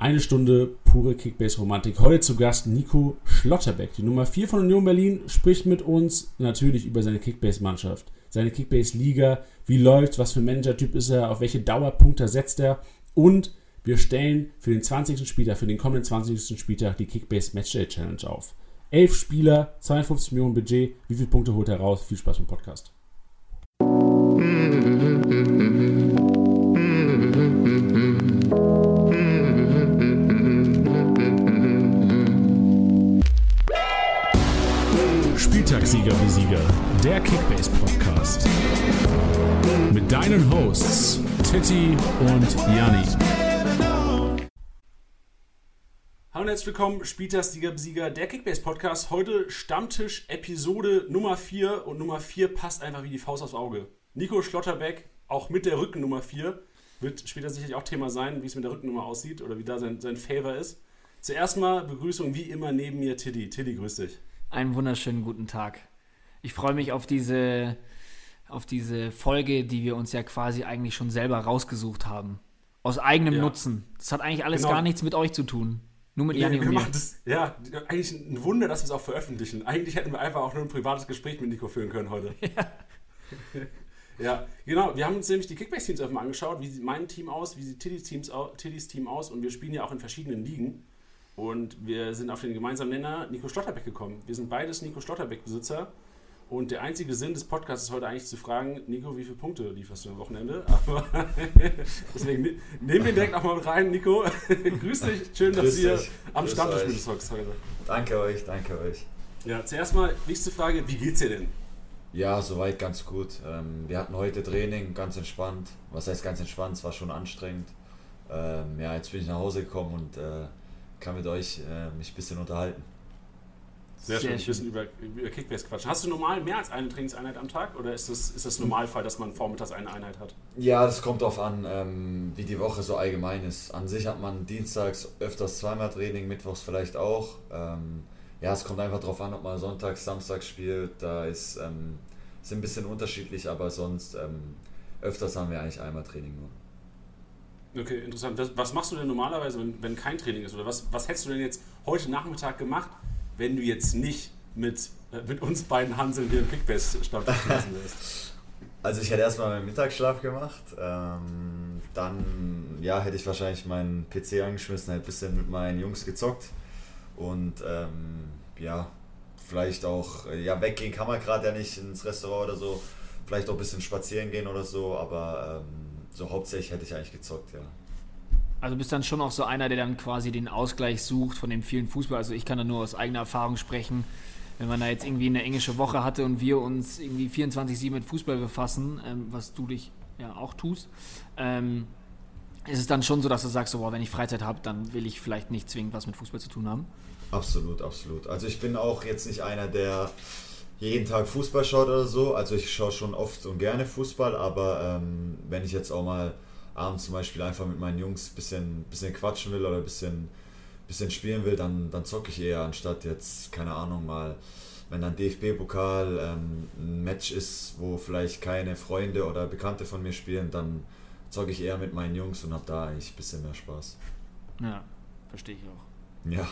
Eine Stunde pure Kickbase-Romantik. Heute zu Gast Nico Schlotterbeck. Die Nummer 4 von Union Berlin spricht mit uns natürlich über seine Kickbase-Mannschaft, seine Kickbase-Liga, wie läuft, was für ein Manager-Typ ist er, auf welche Dauerpunkte setzt er und wir stellen für den 20. Spieltag, für den kommenden 20. Spieltag die Kickbase Matchday Challenge auf. Elf Spieler, 52 Millionen Budget. Wie viele Punkte holt er raus? Viel Spaß beim Podcast. Spieltagssieger wie Sieger, der Kickbase Podcast. Mit deinen Hosts Titti und Janni. Hallo und herzlich willkommen, Spieltagssieger Besieger, der Kickbase Podcast. Heute Stammtisch Episode Nummer 4 und Nummer 4 passt einfach wie die Faust aufs Auge. Nico Schlotterbeck, auch mit der Rückennummer 4, wird später sicherlich auch Thema sein, wie es mit der Rückennummer aussieht oder wie da sein, sein Favor ist. Zuerst mal Begrüßung wie immer neben mir Tiddy. Tiddy, grüß dich. Einen wunderschönen guten Tag. Ich freue mich auf diese, auf diese Folge, die wir uns ja quasi eigentlich schon selber rausgesucht haben. Aus eigenem ja. Nutzen. Das hat eigentlich alles genau. gar nichts mit euch zu tun. Nur mit Janni und mir. Das, ja, eigentlich ein Wunder, dass wir es auch veröffentlichen. Eigentlich hätten wir einfach auch nur ein privates Gespräch mit Nico führen können heute. Ja. ja, genau. Wir haben uns nämlich die Kickbase-Teams einfach mal angeschaut. Wie sieht mein Team aus? Wie sieht Tiddys, Team aus? Und wir spielen ja auch in verschiedenen Ligen. Und wir sind auf den gemeinsamen Nenner Nico Schlotterbeck gekommen. Wir sind beides Nico Schlotterbeck-Besitzer. Und der einzige Sinn des Podcasts ist heute eigentlich zu fragen, Nico, wie viele Punkte lieferst du am Wochenende? Aber deswegen ne-, nehmen wir direkt auch mal rein, Nico. Grüß dich, schön, dass du hier am Stammtisch mit uns hockst heute. Danke euch, danke euch. Ja, zuerst mal, nächste Frage, wie geht's dir denn? Ja, soweit ganz gut. Ähm, wir hatten heute Training, ganz entspannt. Was heißt ganz entspannt? Es war schon anstrengend. Ähm, ja, jetzt bin ich nach Hause gekommen und äh, kann mit euch äh, mich ein bisschen unterhalten. Sehr, Sehr schön, ein bisschen über, über Kickbase quatschen. Hast du normal mehr als eine Trainingseinheit am Tag oder ist das, ist das Normalfall, dass man vormittags eine Einheit hat? Ja, das kommt darauf an, ähm, wie die Woche so allgemein ist. An sich hat man dienstags öfters zweimal Training, mittwochs vielleicht auch. Ähm, ja, es kommt einfach darauf an, ob man sonntags, samstags spielt. Da ist, ähm, ist ein bisschen unterschiedlich, aber sonst ähm, öfters haben wir eigentlich einmal Training nur. Okay, interessant. Was, was machst du denn normalerweise, wenn, wenn kein Training ist? Oder was, was hättest du denn jetzt heute Nachmittag gemacht, wenn du jetzt nicht mit, äh, mit uns beiden Hanseln hier im Kickbase-Stammtisch gewesen wärst? Also ich hätte erstmal meinen Mittagsschlaf gemacht. Ähm, dann ja, hätte ich wahrscheinlich meinen PC angeschmissen, hätte ein bisschen mit meinen Jungs gezockt. Und ähm, ja, vielleicht auch, ja, weggehen kann man gerade ja nicht ins Restaurant oder so. Vielleicht auch ein bisschen spazieren gehen oder so, aber ähm, so hauptsächlich hätte ich eigentlich gezockt, ja. Also bist dann schon auch so einer, der dann quasi den Ausgleich sucht von dem vielen Fußball. Also ich kann da nur aus eigener Erfahrung sprechen. Wenn man da jetzt irgendwie eine englische Woche hatte und wir uns irgendwie 24-7 mit Fußball befassen, ähm, was du dich ja auch tust, ähm, ist es dann schon so, dass du sagst, so, boah, wenn ich Freizeit habe, dann will ich vielleicht nicht zwingend was mit Fußball zu tun haben? Absolut, absolut. Also ich bin auch jetzt nicht einer, der jeden Tag Fußball schaut oder so. Also ich schaue schon oft und gerne Fußball, aber ähm, wenn ich jetzt auch mal abends zum Beispiel einfach mit meinen Jungs ein bisschen, bisschen quatschen will oder ein bisschen, bisschen spielen will, dann, dann zocke ich eher, anstatt jetzt, keine Ahnung, mal, wenn dann DFB-Pokal ähm, ein Match ist, wo vielleicht keine Freunde oder Bekannte von mir spielen, dann zocke ich eher mit meinen Jungs und habe da eigentlich ein bisschen mehr Spaß. Ja, verstehe ich auch. Ja.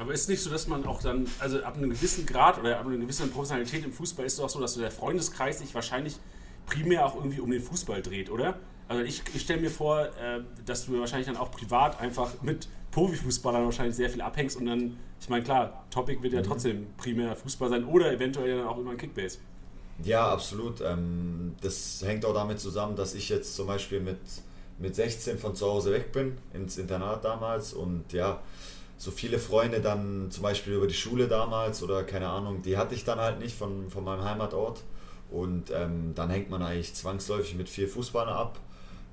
Aber ist es nicht so, dass man auch dann, also ab einem gewissen Grad oder ab einer gewissen Professionalität im Fußball ist es auch so, dass so der Freundeskreis sich wahrscheinlich primär auch irgendwie um den Fußball dreht, oder? Also ich, ich stelle mir vor, äh, dass du wahrscheinlich dann auch privat einfach mit Profifußballern wahrscheinlich sehr viel abhängst und dann, ich meine klar, Topic wird ja mhm. trotzdem primär Fußball sein oder eventuell dann auch immer ein Kickbase. Ja, absolut. Ähm, das hängt auch damit zusammen, dass ich jetzt zum Beispiel mit, mit 16 von zu Hause weg bin, ins Internat damals und ja, so viele Freunde dann zum Beispiel über die Schule damals oder keine Ahnung, die hatte ich dann halt nicht von, von meinem Heimatort. Und ähm, dann hängt man eigentlich zwangsläufig mit vier Fußballern ab.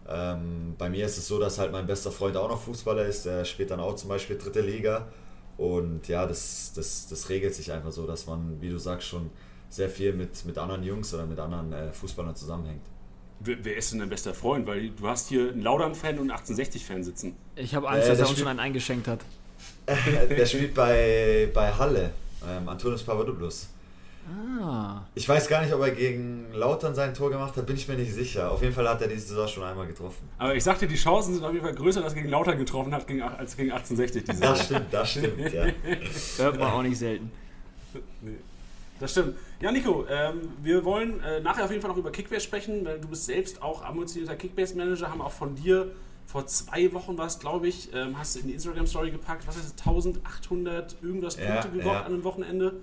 Ähm, bei mir ist es so, dass halt mein bester Freund auch noch Fußballer ist. Der spielt dann auch zum Beispiel dritte Liga. Und ja, das, das, das regelt sich einfach so, dass man, wie du sagst, schon sehr viel mit, mit anderen Jungs oder mit anderen äh, Fußballern zusammenhängt. Wer, wer ist denn dein bester Freund? Weil du hast hier einen Laudern-Fan und einen 1860-Fan sitzen. Ich habe Angst, äh, dass er uns schon einen eingeschenkt hat. der spielt bei, bei Halle, ähm, Antonis Papadopoulos. Ah. Ich weiß gar nicht, ob er gegen Lautern sein Tor gemacht hat, bin ich mir nicht sicher. Auf jeden Fall hat er diese Saison schon einmal getroffen. Aber ich sagte, die Chancen sind auf jeden Fall größer, dass er gegen Lautern getroffen hat, als gegen 1860 diese Das stimmt, das stimmt, ja. Hört man auch nicht selten. Nee. Das stimmt. Ja, Nico, ähm, wir wollen äh, nachher auf jeden Fall noch über Kickbase sprechen. Weil Du bist selbst auch ambitionierter Kickbase-Manager, haben auch von dir vor zwei Wochen was, glaube ich, ähm, hast du in die Instagram-Story gepackt, was heißt 1800 irgendwas Punkte ja, gewonnen ja. an einem Wochenende.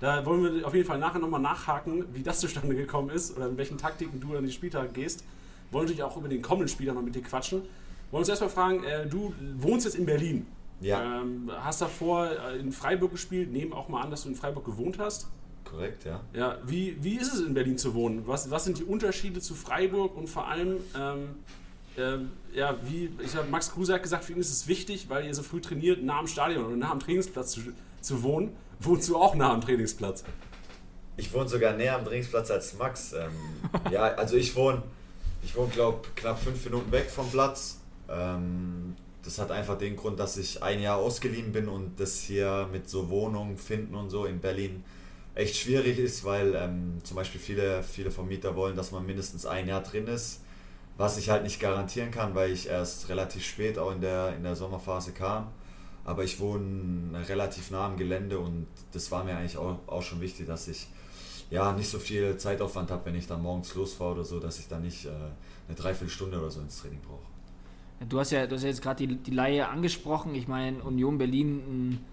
Da wollen wir auf jeden Fall nachher nochmal nachhaken, wie das zustande gekommen ist oder in welchen Taktiken du an die Spieltag gehst. Wollen natürlich auch über den kommenden Spieler noch mit dir quatschen. Wollen uns erstmal fragen, äh, du wohnst jetzt in Berlin. Ja. Ähm, hast davor äh, in Freiburg gespielt, nehmen auch mal an, dass du in Freiburg gewohnt hast. Korrekt, ja. Ja, wie, wie ist es in Berlin zu wohnen? Was, was sind die Unterschiede zu Freiburg und vor allem, ähm, ähm, ja, wie, ich habe Max Kruse hat gesagt, für ihn ist es wichtig, weil ihr so früh trainiert, nah am Stadion oder nah am Trainingsplatz zu, zu wohnen. Wohnst du auch nah am Trainingsplatz? Ich wohne sogar näher am Trainingsplatz als Max. Ähm, ja, also ich wohne, ich wohne, glaube knapp fünf Minuten weg vom Platz. Ähm, das hat einfach den Grund, dass ich ein Jahr ausgeliehen bin und das hier mit so Wohnungen finden und so in Berlin echt schwierig ist, weil ähm, zum Beispiel viele, viele Vermieter wollen, dass man mindestens ein Jahr drin ist, was ich halt nicht garantieren kann, weil ich erst relativ spät auch in der, in der Sommerphase kam. Aber ich wohne relativ nah am Gelände und das war mir eigentlich auch, auch schon wichtig, dass ich ja nicht so viel Zeitaufwand habe, wenn ich dann morgens losfahre oder so, dass ich dann nicht äh, eine Dreiviertelstunde oder so ins Training brauche. Du hast ja, du hast ja jetzt gerade die, die Laie angesprochen. Ich meine, Union Berlin, ein,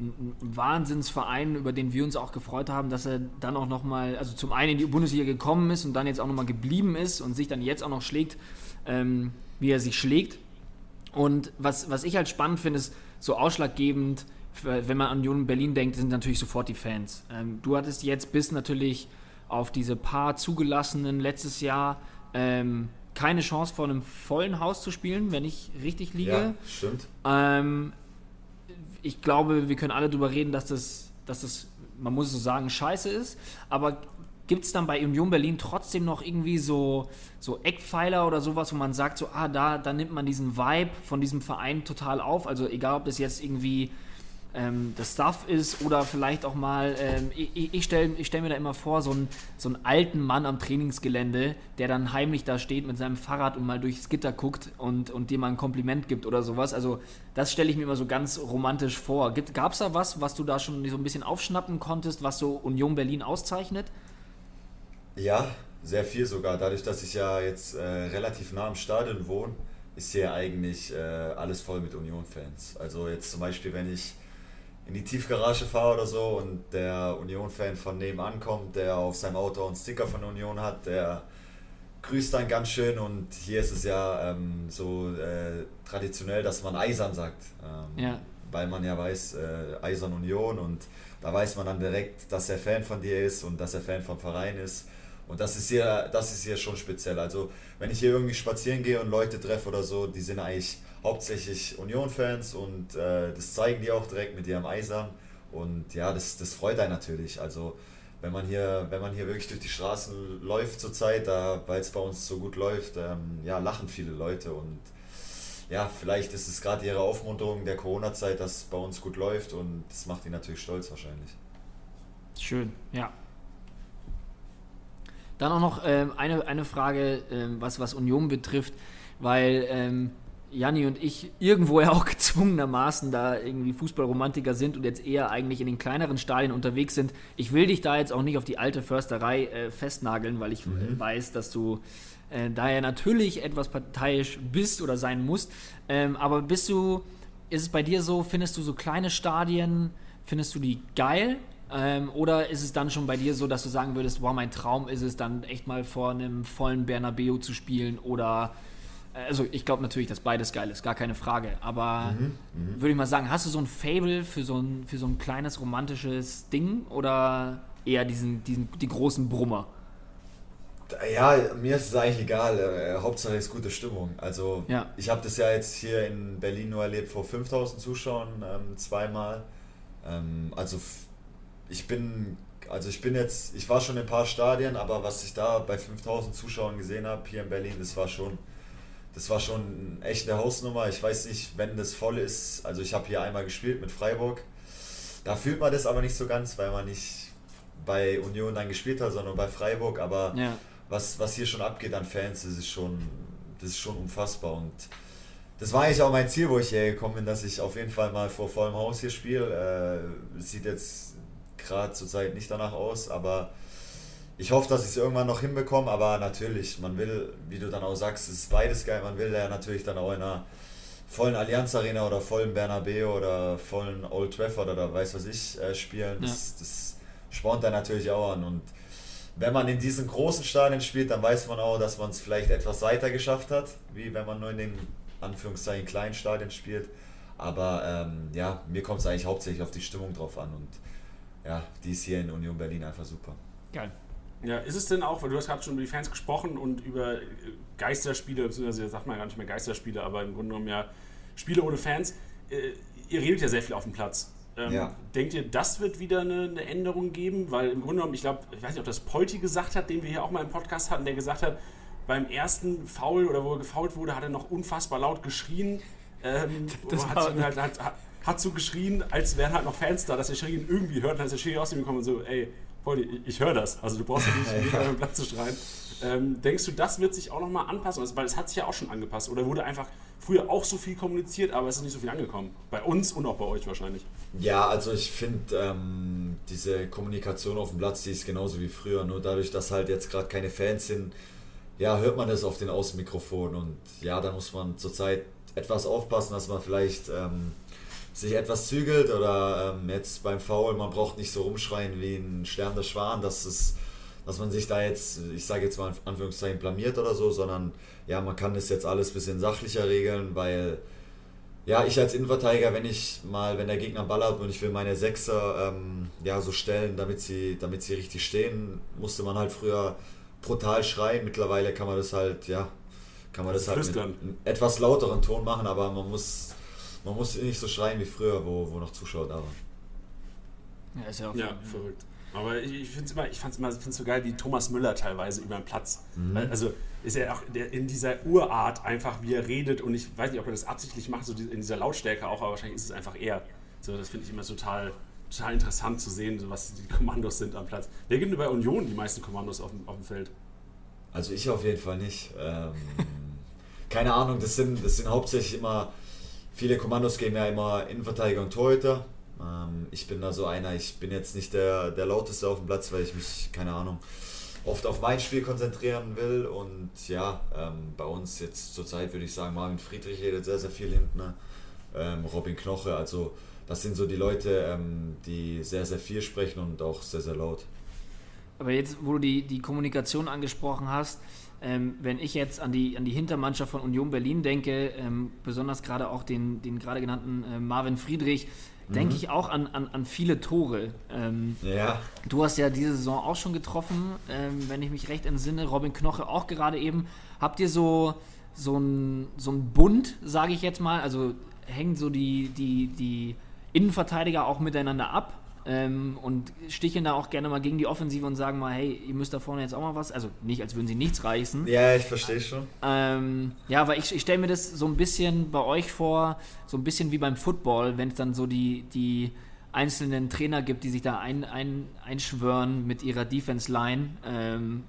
ein, Wahnsinnsverein, über den wir uns auch gefreut haben, dass er dann auch nochmal, also zum einen in die Bundesliga gekommen ist und dann jetzt auch nochmal geblieben ist und sich dann jetzt auch noch schlägt, ähm, wie er sich schlägt. Und was, was ich halt spannend finde, ist so ausschlaggebend, wenn man an Union Berlin denkt, sind natürlich sofort die Fans. Ähm, du hattest jetzt bis natürlich auf diese paar zugelassenen letztes Jahr ähm, keine Chance vor einem vollen Haus zu spielen, wenn ich richtig liege. Ja, stimmt. Ähm, ich glaube, wir können alle darüber reden, dass das, dass das, man muss es so sagen, scheiße ist. Aber gibt es dann bei Union Berlin trotzdem noch irgendwie so, so Eckpfeiler oder sowas, wo man sagt, so, ah, da, da nimmt man diesen Vibe von diesem Verein total auf? Also egal, ob das jetzt irgendwie ähm, das Stuff ist oder vielleicht auch mal, ähm, ich, ich stelle ich stell mir da immer vor, so einen, so einen alten Mann am Trainingsgelände, der dann heimlich da steht mit seinem Fahrrad und mal durchs Gitter guckt und, und dir mal ein Kompliment gibt oder sowas. Also das stelle ich mir immer so ganz romantisch vor. Gab es da was, was du da schon so ein bisschen aufschnappen konntest, was so Union Berlin auszeichnet? Ja, sehr viel sogar. Dadurch, dass ich ja jetzt äh, relativ nah am Stadion wohne, ist hier eigentlich äh, alles voll mit Union-Fans. Also jetzt zum Beispiel, wenn ich in die Tiefgarage fahre oder so und der Union-Fan von nebenan kommt, der auf seinem Auto einen Sticker von Union hat, der grüßt dann ganz schön und hier ist es ja ähm, so äh, traditionell, dass man Eisern sagt. Ähm, ja. Weil man ja weiß, äh, Eisern Union und da weiß man dann direkt, dass er Fan von dir ist und dass er Fan vom Verein ist. Und das ist hier, das ist hier schon speziell. Also wenn ich hier irgendwie spazieren gehe und Leute treffe oder so, die sind eigentlich hauptsächlich Union-Fans und äh, das zeigen die auch direkt mit ihrem Eisern. Und ja, das, das freut einen natürlich. Also wenn man hier, wenn man hier wirklich durch die Straßen läuft zurzeit, da, weil es bei uns so gut läuft, ähm, ja, lachen viele Leute und ja, vielleicht ist es gerade ihre Aufmunterung der Corona-Zeit, dass es bei uns gut läuft und das macht die natürlich stolz wahrscheinlich. Schön, ja. Dann auch noch ähm, eine, eine Frage, ähm, was, was Union betrifft, weil ähm, Janni und ich irgendwo ja auch gezwungenermaßen da irgendwie Fußballromantiker sind und jetzt eher eigentlich in den kleineren Stadien unterwegs sind. Ich will dich da jetzt auch nicht auf die alte Försterei äh, festnageln, weil ich mhm. weiß, dass du äh, da ja natürlich etwas parteiisch bist oder sein musst. Ähm, aber bist du, ist es bei dir so, findest du so kleine Stadien, findest du die geil? Ähm, oder ist es dann schon bei dir so, dass du sagen würdest, wow, mein Traum ist es dann echt mal vor einem vollen Bernabeu zu spielen oder also ich glaube natürlich, dass beides geil ist, gar keine Frage. Aber mhm, mhm, würde ich mal sagen, hast du so ein Fable für so ein, für so ein kleines romantisches Ding oder eher diesen, diesen, die großen Brummer? Ja, mir ist es eigentlich egal. Äh, Hauptsache ist gute Stimmung. Also ja. ich habe das ja jetzt hier in Berlin nur erlebt vor 5000 Zuschauern ähm, zweimal. Ähm, also ich bin, also ich bin jetzt, ich war schon in ein paar Stadien, aber was ich da bei 5000 Zuschauern gesehen habe hier in Berlin, das war schon das war schon echt eine Hausnummer. Ich weiß nicht, wenn das voll ist. Also ich habe hier einmal gespielt mit Freiburg. Da fühlt man das aber nicht so ganz, weil man nicht bei Union dann gespielt hat, sondern bei Freiburg. Aber ja. was, was hier schon abgeht an Fans, das ist schon, das ist schon unfassbar. Und das war eigentlich auch mein Ziel, wo ich hierher gekommen bin, dass ich auf jeden Fall mal vor vollem Haus hier spiele. Äh, sieht jetzt gerade zurzeit nicht danach aus, aber ich hoffe, dass ich es irgendwann noch hinbekomme. Aber natürlich, man will, wie du dann auch sagst, es ist beides geil. Man will ja natürlich dann auch in einer vollen Allianz Arena oder vollen Bernabeu oder vollen Old Trafford oder weiß was ich äh, spielen. Das, ja. das spornt dann natürlich auch an. Und wenn man in diesen großen Stadien spielt, dann weiß man auch, dass man es vielleicht etwas weiter geschafft hat, wie wenn man nur in den Anführungszeichen kleinen Stadien spielt. Aber ähm, ja, mir kommt es eigentlich hauptsächlich auf die Stimmung drauf an und ja, die ist hier in Union Berlin einfach super. Geil. Ja, ist es denn auch, weil du hast gerade schon über die Fans gesprochen und über äh, Geisterspiele, beziehungsweise sagt man ja gar nicht mehr Geisterspiele, aber im Grunde genommen ja Spiele ohne Fans. Äh, ihr redet ja sehr viel auf dem Platz. Ähm, ja. Denkt ihr, das wird wieder eine, eine, Änderung geben? Weil im Grunde genommen, ich glaube, ich weiß nicht, ob das Polti gesagt hat, den wir hier auch mal im Podcast hatten, der gesagt hat, beim ersten Foul oder wo er gefault wurde, hat er noch unfassbar laut geschrien. Ähm, hat, halt, hat, hat, so geschrien, als wären halt noch Fans da, dass der Schiri ihn irgendwie hört. Dann ist der Schiri aus ihm gekommen und so, ey, Polti, ich, höre das. Also du brauchst ja nicht, auf den Platz zu schreien. Ähm, denkst du, das wird sich auch nochmal anpassen? Weil es hat sich ja auch schon angepasst. Oder wurde einfach früher auch so viel kommuniziert, aber es ist nicht so viel angekommen. Bei uns und auch bei euch wahrscheinlich. Ja, also ich finde, ähm, diese Kommunikation auf dem Platz, die ist genauso wie früher. Nur dadurch, dass halt jetzt gerade keine Fans sind, ja, hört man das auf den Außenmikrofon. Und ja, da muss man zurzeit etwas aufpassen, dass man vielleicht ähm, sich etwas zügelt oder ähm, jetzt beim Foul, man braucht nicht so rumschreien wie ein sterbender Schwan, dass es dass man sich da jetzt, ich sage jetzt mal in Anführungszeichen, blamiert oder so, sondern ja, man kann das jetzt alles ein bisschen sachlicher regeln, weil ja, ich als Innenverteidiger, wenn ich mal, wenn der Gegner Ball hat und ich will meine Sechser ähm, ja, so stellen, damit sie, damit sie richtig stehen, musste man halt früher brutal schreien. Mittlerweile kann man das halt, ja, kann man das, das halt mit einem etwas lauteren Ton machen, aber man muss, man muss nicht so schreien wie früher, wo, wo noch Zuschauer da waren. Ja, ist ja auch ja, verrückt. Aber ich, ich finde es immer, ich fand's immer find's so geil, wie Thomas Müller teilweise über den Platz. Mhm. Also ist er auch in dieser Urart einfach, wie er redet und ich weiß nicht, ob er das absichtlich macht, so in dieser Lautstärke auch, aber wahrscheinlich ist es einfach er. So, das finde ich immer total, total interessant zu sehen, so was die Kommandos sind am Platz. Wer gibt denn bei Union die meisten Kommandos auf dem, auf dem Feld? Also ich auf jeden Fall nicht. Ähm, keine Ahnung, das sind, das sind hauptsächlich immer, viele Kommandos gehen ja immer Innenverteidiger und Torhüter. Ähm, ich bin da so einer, ich bin jetzt nicht der, der lauteste auf dem Platz, weil ich mich, keine Ahnung, oft auf mein Spiel konzentrieren will. Und ja, ähm, bei uns jetzt zurzeit würde ich sagen, Marvin Friedrich redet sehr, sehr viel hinten. Ne? Ähm, Robin Knoche, also das sind so die Leute, ähm, die sehr, sehr viel sprechen und auch sehr, sehr laut. Aber jetzt, wo du die, die Kommunikation angesprochen hast, ähm, wenn ich jetzt an die, an die Hintermannschaft von Union Berlin denke, ähm, besonders gerade auch den, den gerade genannten äh, Marvin Friedrich, denke mhm. ich auch an, an, an viele Tore. Ähm, ja. Du hast ja diese Saison auch schon getroffen, ähm, wenn ich mich recht entsinne. Robin Knoche auch gerade eben. Habt ihr so, so ein, so ein Bund, sage ich jetzt mal? Also hängen so die, die, die Innenverteidiger auch miteinander ab? Ähm, und sticheln da auch gerne mal gegen die Offensive und sagen mal, hey, ihr müsst da vorne jetzt auch mal was. Also nicht, als würden sie nichts reißen. Ja, ich verstehe schon. Ähm, ja, weil ich, ich stelle mir das so ein bisschen bei euch vor, so ein bisschen wie beim Football, wenn es dann so die, die einzelnen Trainer gibt, die sich da ein, ein, einschwören mit ihrer Defense-Line. Ähm,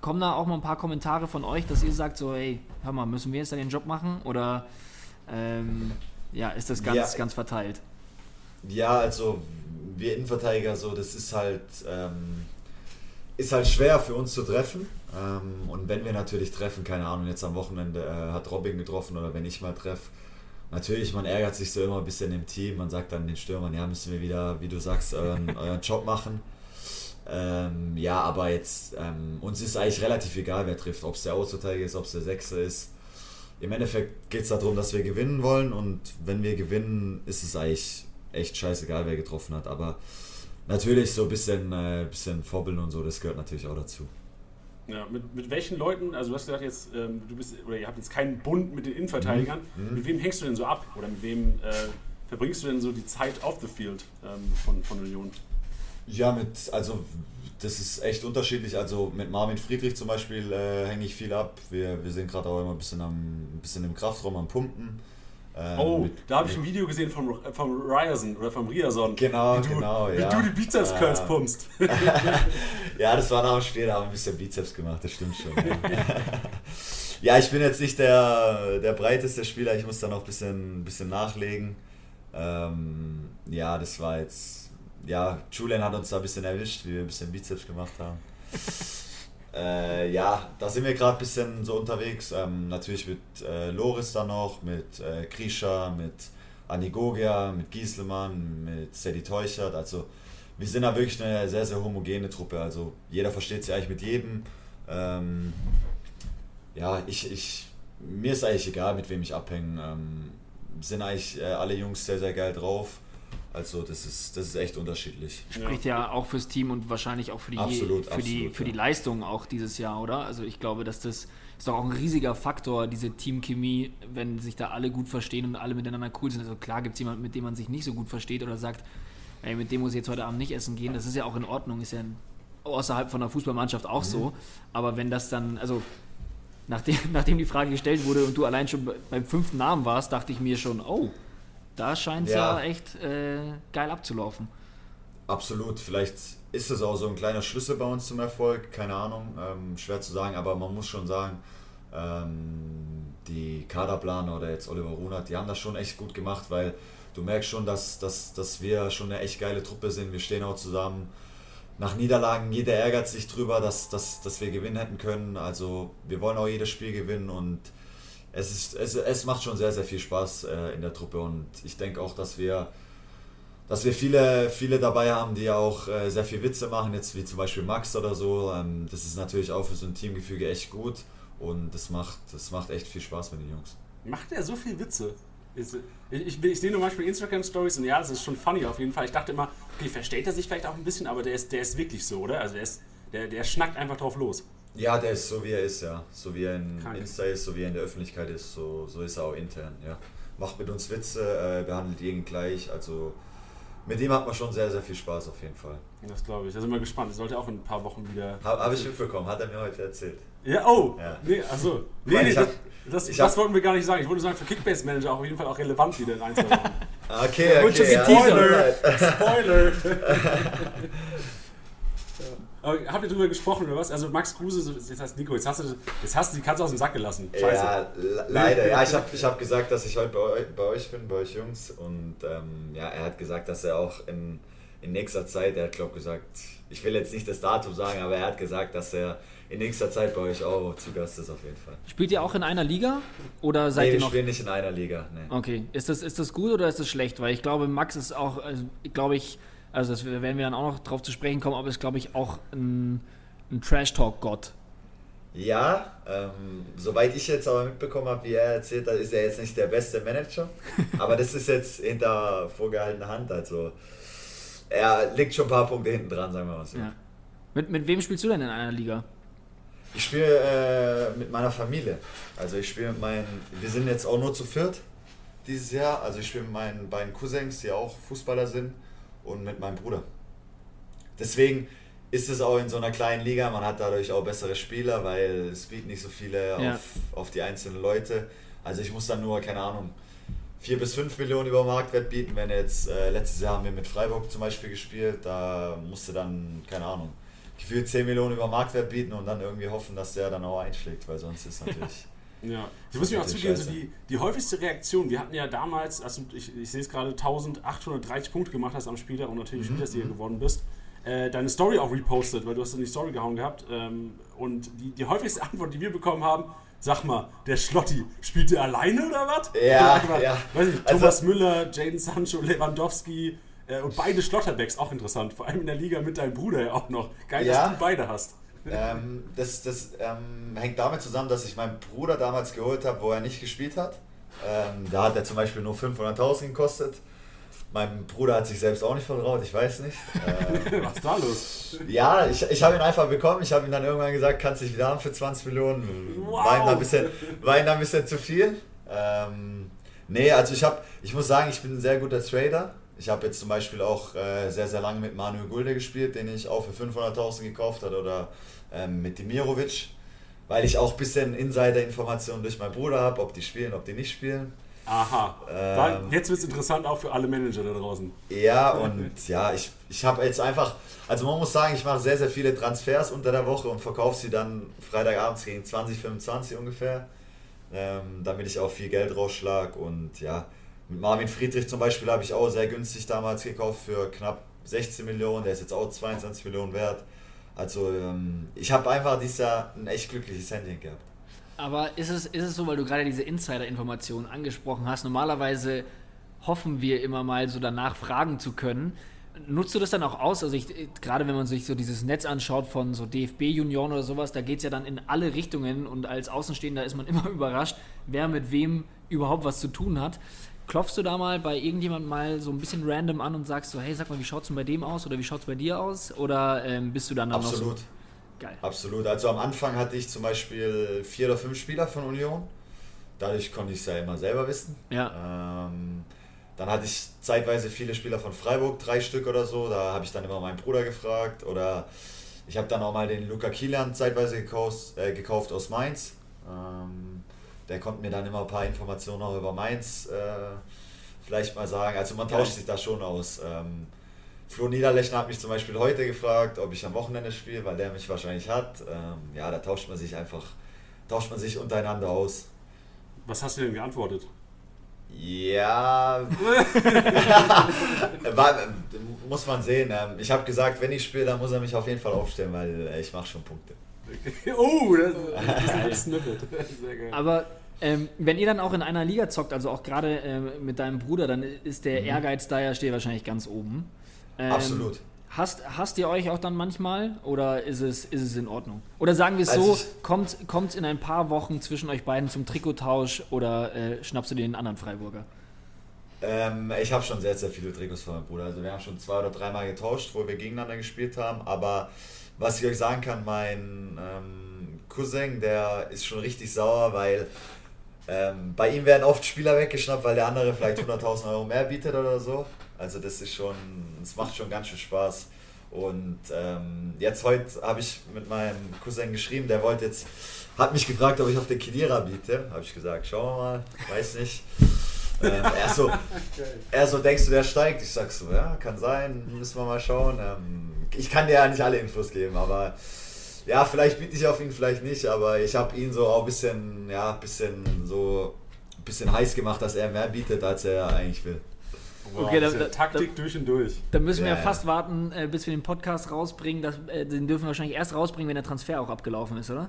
kommen da auch mal ein paar Kommentare von euch, dass ihr sagt so, hey, hör mal, müssen wir jetzt da den Job machen? Oder ähm, ja, ist das ganz, ja, ganz verteilt? Ja, also wir Innenverteidiger so, das ist halt, ähm, ist halt schwer für uns zu treffen. Ähm, und wenn wir natürlich treffen, keine Ahnung, jetzt am Wochenende äh, hat Robin getroffen oder wenn ich mal treffe, natürlich, man ärgert sich so immer ein bisschen im Team. Man sagt dann den Stürmern, ja, müssen wir wieder, wie du sagst, euren, euren Job machen. Ähm, ja, aber jetzt, ähm, uns ist eigentlich relativ egal, wer trifft, ob es der Außenverteidiger ist, ob es der Sechser ist. Im Endeffekt geht es darum, dass wir gewinnen wollen und wenn wir gewinnen, ist es eigentlich echt scheißegal, wer getroffen hat. Aber natürlich so ein bisschen, äh, bisschen Vorbild und so, das gehört natürlich auch dazu. Ja, mit, mit welchen Leuten, also du hast gesagt jetzt, ähm, du bist, oder ihr habt jetzt keinen Bund mit den Innenverteidigern, mhm. mit wem hängst du denn so ab? Oder mit wem äh, verbringst du denn so die Zeit auf the field ähm, von, von Union? Ja, mit, also das ist echt unterschiedlich. Also mit Marvin Friedrich zum Beispiel äh, hänge ich viel ab. Wir, wir sind gerade auch immer ein bisschen, am, ein bisschen im Kraftraum am Pumpen. Ähm, oh, da habe ich ein Video gesehen vom, vom Ryerson oder vom Riason. Genau, wie du, genau. Wie ja. du die Bizeps-Curls äh, pumpst. ja, das war Spiel, da haben wir ein bisschen Bizeps gemacht, das stimmt schon. Ja. ja, ich bin jetzt nicht der, der breiteste Spieler, ich muss da noch ein bisschen, ein bisschen nachlegen. Ähm, ja, das war jetzt. Ja, Julian hat uns da ein bisschen erwischt, wie wir ein bisschen Bizeps gemacht haben. Äh, ja, da sind wir gerade ein bisschen so unterwegs. Ähm, natürlich mit äh, Loris dann noch, mit äh, Grisha, mit Anigogia, mit Gieselmann, mit Sedi Teuchert. Also wir sind da wirklich eine sehr, sehr homogene Truppe. Also jeder versteht sich eigentlich mit jedem. Ähm, ja, ich, ich, mir ist eigentlich egal, mit wem ich abhänge. Ähm, sind eigentlich äh, alle Jungs sehr, sehr geil drauf. Also das ist, das ist echt unterschiedlich. Spricht ja. ja auch fürs Team und wahrscheinlich auch für die, absolut, für, absolut, die, für ja. die Leistung auch dieses Jahr, oder? Also ich glaube, dass das ist doch auch ein riesiger Faktor, diese Teamchemie, wenn sich da alle gut verstehen und alle miteinander cool sind. Also klar gibt es jemanden, mit dem man sich nicht so gut versteht oder sagt, ey, mit dem muss ich jetzt heute Abend nicht essen gehen. Das ist ja auch in Ordnung, ist ja außerhalb von der Fußballmannschaft auch mhm. so. Aber wenn das dann, also nachdem, nachdem die Frage gestellt wurde und du allein schon beim fünften Namen warst, dachte ich mir schon, oh, da scheint es ja. ja. echt äh, geil abzulaufen. Absolut. Vielleicht ist es auch so ein kleiner Schlüssel bei uns zum Erfolg. Keine Ahnung. Ähm, schwer zu sagen, aber man muss schon sagen, ähm, die Kaderplaner oder jetzt Oliver Runert, die haben das schon echt gut gemacht, weil du merkst schon, dass, dass, dass wir schon eine echt geile Truppe sind. Wir stehen auch zusammen. Nach Niederlagen, jeder ärgert sich drüber, dass, dass, dass wir gewinnen hätten können. Also wir wollen auch jedes Spiel gewinnen und es, ist, es, es macht schon sehr, sehr viel Spaß äh, in der Truppe und ich denke auch, dass wir, dass wir viele, viele dabei haben, die auch äh, sehr viel Witze machen, jetzt wie zum Beispiel Max oder so. Ähm, das ist natürlich auch für so ein Teamgefüge echt gut und das macht, das macht echt viel Spaß mit den Jungs. Macht er so viel Witze? Ich, ich, ich, sehe nur manchmal Instagram-Stories und ja, das ist schon funny auf jeden Fall. Ich dachte immer, okay, versteht er sich vielleicht auch ein bisschen, aber der ist, der ist wirklich so, oder? Also der, ist, der, der schnackt einfach drauf los. Ja, der ist so wie er ist, ja. So wie er in Krank. Insta ist, so wie er in der Öffentlichkeit ist, so, so ist er auch intern, ja. Macht mit uns Witze, äh, behandelt jeden gleich, also mit dem hat man schon sehr, sehr viel Spaß auf jeden Fall. Das glaube ich. Da sind wir gespannt. Ich sollte auch in ein paar Wochen wieder. Habe hab ich mitbekommen, hat er mir heute erzählt. Ja, oh! Ja. Nee, achso. Nee, nee, das, das, das hab, wollten wir gar nicht sagen. Ich wollte sagen, für Kickbase Manager auf jeden Fall auch relevant wieder in ein, zwei Wochen. okay, okay. Ja, Spoiler! Spoiler! Aber habt ihr drüber gesprochen oder was? Also Max Kruse, jetzt heißt Nico, jetzt hast, du, jetzt hast du die Katze aus dem Sack gelassen. Scheiße. Ja, leider. Ja, ich habe ich hab gesagt, dass ich heute bei euch, bei euch bin, bei euch Jungs. Und ähm, ja, er hat gesagt, dass er auch in, in nächster Zeit, er hat glaube gesagt, ich will jetzt nicht das Datum sagen, aber er hat gesagt, dass er in nächster Zeit bei euch auch zu Gast ist auf jeden Fall. Spielt ihr auch in einer Liga oder seid nee, ihr noch? wir spielen nicht in einer Liga. Nee. Okay, ist das, ist das gut oder ist das schlecht? Weil ich glaube, Max ist auch, also, glaube ich, also das werden wir dann auch noch drauf zu sprechen kommen, aber ist, glaube ich, auch ein, ein Trash-Talk-Gott. Ja, ähm, soweit ich jetzt aber mitbekommen habe, wie er erzählt hat, ist er jetzt nicht der beste Manager. aber das ist jetzt hinter vorgehaltener Hand. Also er liegt schon ein paar Punkte hinten dran, sagen wir mal so. Ja. Mit, mit wem spielst du denn in einer Liga? Ich spiele äh, mit meiner Familie. Also ich spiele mit meinen, wir sind jetzt auch nur zu viert dieses Jahr. Also ich spiele mit meinen beiden Cousins, die auch Fußballer sind und mit meinem Bruder. Deswegen ist es auch in so einer kleinen Liga, man hat dadurch auch bessere Spieler, weil es bieten nicht so viele ja. auf, auf die einzelnen Leute. Also ich muss dann nur, keine Ahnung, 4 bis 5 Millionen über Marktwert bieten. Wenn jetzt, äh, letztes Jahr haben wir mit Freiburg zum Beispiel gespielt, da musste dann, keine Ahnung, gefühlt 10 Millionen über Marktwert bieten und dann irgendwie hoffen, dass der dann auch einschlägt, weil sonst ist natürlich. Ja, ich muss mir auch zugeben, so die, die häufigste Reaktion, wir hatten ja damals, also ich, ich sehe es gerade, 1830 Punkte gemacht hast am Spieler und natürlich mhm. Spielersieger mhm. geworden bist, äh, deine Story auch repostet, weil du hast in die Story gehauen gehabt. Ähm, und die, die häufigste Antwort, die wir bekommen haben, sag mal, der Schlotti, spielt der alleine oder was? Ja, ja. Weiß nicht, also, Thomas Müller, Jaden Sancho, Lewandowski äh, und beide Schlotterbacks, auch interessant, vor allem in der Liga mit deinem Bruder ja auch noch. Geil, ja. dass du beide hast. Ähm, das das ähm, hängt damit zusammen, dass ich meinen Bruder damals geholt habe, wo er nicht gespielt hat. Ähm, da hat er zum Beispiel nur 500.000 gekostet. Mein Bruder hat sich selbst auch nicht vertraut, ich weiß nicht. Ähm, Was ist da los? Ja, ich, ich habe ihn einfach bekommen. Ich habe ihm dann irgendwann gesagt, kannst du dich wieder haben für 20 Millionen. Wow. War ihm da ein bisschen, war ihm ein bisschen zu viel. Ähm, nee, also ich, hab, ich muss sagen, ich bin ein sehr guter Trader. Ich habe jetzt zum Beispiel auch äh, sehr, sehr lange mit Manuel Gulde gespielt, den ich auch für 500.000 gekauft habe, oder ähm, mit Dimirovic, weil ich auch ein bisschen Insider-Informationen durch meinen Bruder habe, ob die spielen, ob die nicht spielen. Aha. Ähm, jetzt wird es interessant auch für alle Manager da draußen. Ja, und ja, ich, ich habe jetzt einfach, also man muss sagen, ich mache sehr, sehr viele Transfers unter der Woche und verkaufe sie dann Freitagabends gegen 20, 25 ungefähr, ähm, damit ich auch viel Geld rausschlag. Und ja, mit Marvin Friedrich zum Beispiel habe ich auch sehr günstig damals gekauft für knapp 16 Millionen, der ist jetzt auch 22 Millionen wert. Also ähm, ich habe einfach dieses Jahr ein echt glückliches Handling gehabt. Aber ist es, ist es so, weil du gerade diese Insider-Informationen angesprochen hast, normalerweise hoffen wir immer mal so danach fragen zu können. Nutzt du das dann auch aus? Also ich, gerade wenn man sich so dieses Netz anschaut von so DFB-Junioren oder sowas, da geht es ja dann in alle Richtungen und als Außenstehender ist man immer überrascht, wer mit wem überhaupt was zu tun hat. Klopfst du da mal bei irgendjemandem mal so ein bisschen random an und sagst so, hey, sag mal, wie schaut es denn bei dem aus oder wie schaut es bei dir aus? Oder ähm, bist du dann, dann Absolut. noch so Geil. Absolut. Also am Anfang hatte ich zum Beispiel vier oder fünf Spieler von Union. Dadurch konnte ich es ja immer selber wissen. Ja. Ähm, dann hatte ich zeitweise viele Spieler von Freiburg, drei Stück oder so. Da habe ich dann immer meinen Bruder gefragt. Oder ich habe dann auch mal den Luca Kielan zeitweise gekauft, äh, gekauft aus Mainz. Ähm, der konnte mir dann immer ein paar Informationen auch über Mainz äh, vielleicht mal sagen. Also man tauscht sich da schon aus. Ähm, Flo Niederlechner hat mich zum Beispiel heute gefragt, ob ich am Wochenende spiele, weil der mich wahrscheinlich hat. Ähm, ja, da tauscht man sich einfach, tauscht man sich untereinander aus. Was hast du denn geantwortet? Ja, muss man sehen. Ähm, ich habe gesagt, wenn ich spiele, dann muss er mich auf jeden Fall aufstellen, weil äh, ich mache schon Punkte. oh, das, ist ein Snippet. Sehr geil. Aber ähm, wenn ihr dann auch in einer Liga zockt, also auch gerade äh, mit deinem Bruder, dann ist der mhm. Ehrgeiz da ja steht wahrscheinlich ganz oben. Ähm, Absolut. Hasst, hasst ihr euch auch dann manchmal oder ist es, ist es in Ordnung? Oder sagen wir es also so, kommt, kommt in ein paar Wochen zwischen euch beiden zum Trikottausch oder äh, schnappst du dir den anderen Freiburger? Ähm, ich habe schon sehr, sehr viele Trikots von meinem Bruder. Also wir haben schon zwei oder dreimal getauscht, wo wir gegeneinander gespielt haben. Aber was ich euch sagen kann, mein ähm, Cousin, der ist schon richtig sauer, weil ähm, bei ihm werden oft Spieler weggeschnappt, weil der andere vielleicht 100.000 Euro mehr bietet oder so. Also das ist schon, es macht schon ganz schön Spaß. Und ähm, jetzt heute habe ich mit meinem Cousin geschrieben, der wollte jetzt, hat mich gefragt, ob ich auf den Kedira biete. Habe ich gesagt, schauen wir mal, weiß nicht. ähm, er, so, er so, denkst du, der steigt? Ich sag so, ja, kann sein, müssen wir mal schauen. Ähm, ich kann dir ja nicht alle Infos geben, aber ja, vielleicht biete ich auf ihn, vielleicht nicht, aber ich habe ihn so auch ein bisschen, ja, bisschen so, ein bisschen heiß gemacht, dass er mehr bietet, als er eigentlich will. Wow, okay, da, da, Taktik da, durch und durch. Da müssen wir ja, fast warten, äh, bis wir den Podcast rausbringen. Das, äh, den dürfen wir wahrscheinlich erst rausbringen, wenn der Transfer auch abgelaufen ist, oder?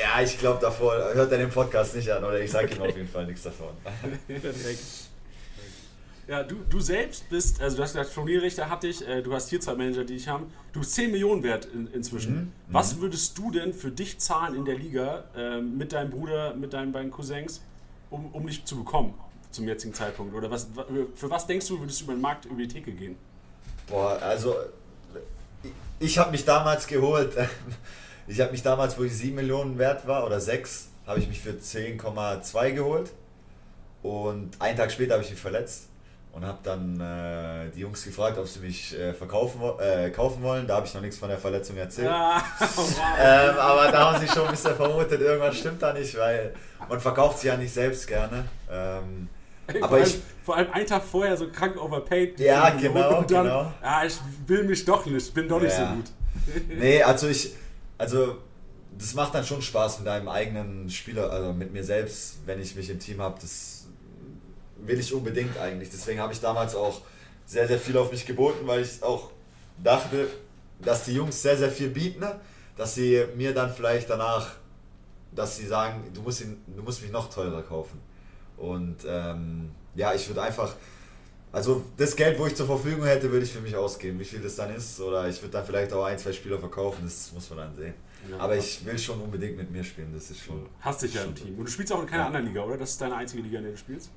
Ja, ich glaube davor, hört er den Podcast nicht an oder ich sage ihm auf jeden Fall nichts davon. Perfekt. Ja, du, du selbst bist, also du hast gesagt, Turnierrichter hatte ich, äh, du hast hier zwei Manager, die ich habe. Du bist 10 Millionen wert in, inzwischen. Mhm. Was würdest du denn für dich zahlen in der Liga äh, mit deinem Bruder, mit deinen beiden Cousins, um, um dich zu bekommen? zum jetzigen Zeitpunkt? Oder was, für was denkst du, würdest du über den Markt, über die Theke gehen? Boah, also ich habe mich damals geholt, ich habe mich damals, wo ich 7 Millionen wert war oder 6, habe ich mich für 10,2 geholt. Und einen Tag später habe ich mich verletzt und habe dann äh, die Jungs gefragt, ob sie mich äh, verkaufen äh, kaufen wollen. Da habe ich noch nichts von der Verletzung erzählt. Ah, ähm, aber da haben sie schon ein bisschen vermutet, irgendwas stimmt da nicht, weil man verkauft sie ja nicht selbst gerne. Ähm, Ey, aber vor, ich, allem, vor allem einen Tag vorher so krank overpaid. Ja, genau. Und dann, genau. ah, ich will mich doch nicht, bin doch nicht ja. so gut. nee, also ich, also das macht dann schon Spaß mit einem eigenen Spieler, also mit mir selbst, wenn ich mich im Team habe. Das will ich unbedingt eigentlich. Deswegen habe ich damals auch sehr, sehr viel auf mich geboten, weil ich auch dachte, dass die Jungs sehr, sehr viel bieten, ne? dass sie mir dann vielleicht danach, dass sie sagen, du musst, ihn, du musst mich noch teurer kaufen. Und ähm, ja, ich würde einfach, also das Geld, wo ich zur Verfügung hätte, würde ich für mich ausgeben. Wie viel das dann ist, oder ich würde dann vielleicht auch ein, zwei Spieler verkaufen, das muss man dann sehen. Ja, Aber ich will schon unbedingt mit mir spielen, das ist schon. Hast dich ja im Team. Und du spielst auch in keiner ja. anderen Liga, oder? Das ist deine einzige Liga, in der du spielst?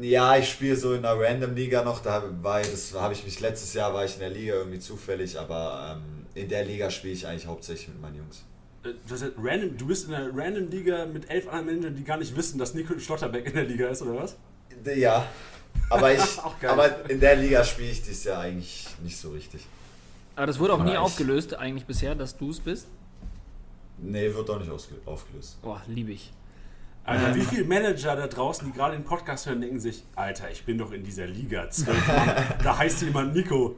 Ja, ich spiele so in einer Random Liga noch. Da war das habe ich mich letztes Jahr war ich in der Liga irgendwie zufällig, aber ähm, in der Liga spiele ich eigentlich hauptsächlich mit meinen Jungs. Äh, das heißt, random, du bist in einer random Liga mit elf anderen Menschen, die gar nicht wissen, dass Nico Schlotterbeck in der Liga ist, oder was? Ja, aber, ich, aber in der Liga spiele ich dieses Jahr eigentlich nicht so richtig. Aber das wurde auch nie aufgelöst, eigentlich bisher, dass du es bist? Nee, wird auch nicht aufgelöst. Boah, liebe ich. Alter, wie viele Manager da draußen, die gerade den Podcast hören, denken sich, Alter, ich bin doch in dieser Liga 12 Da heißt jemand Nico.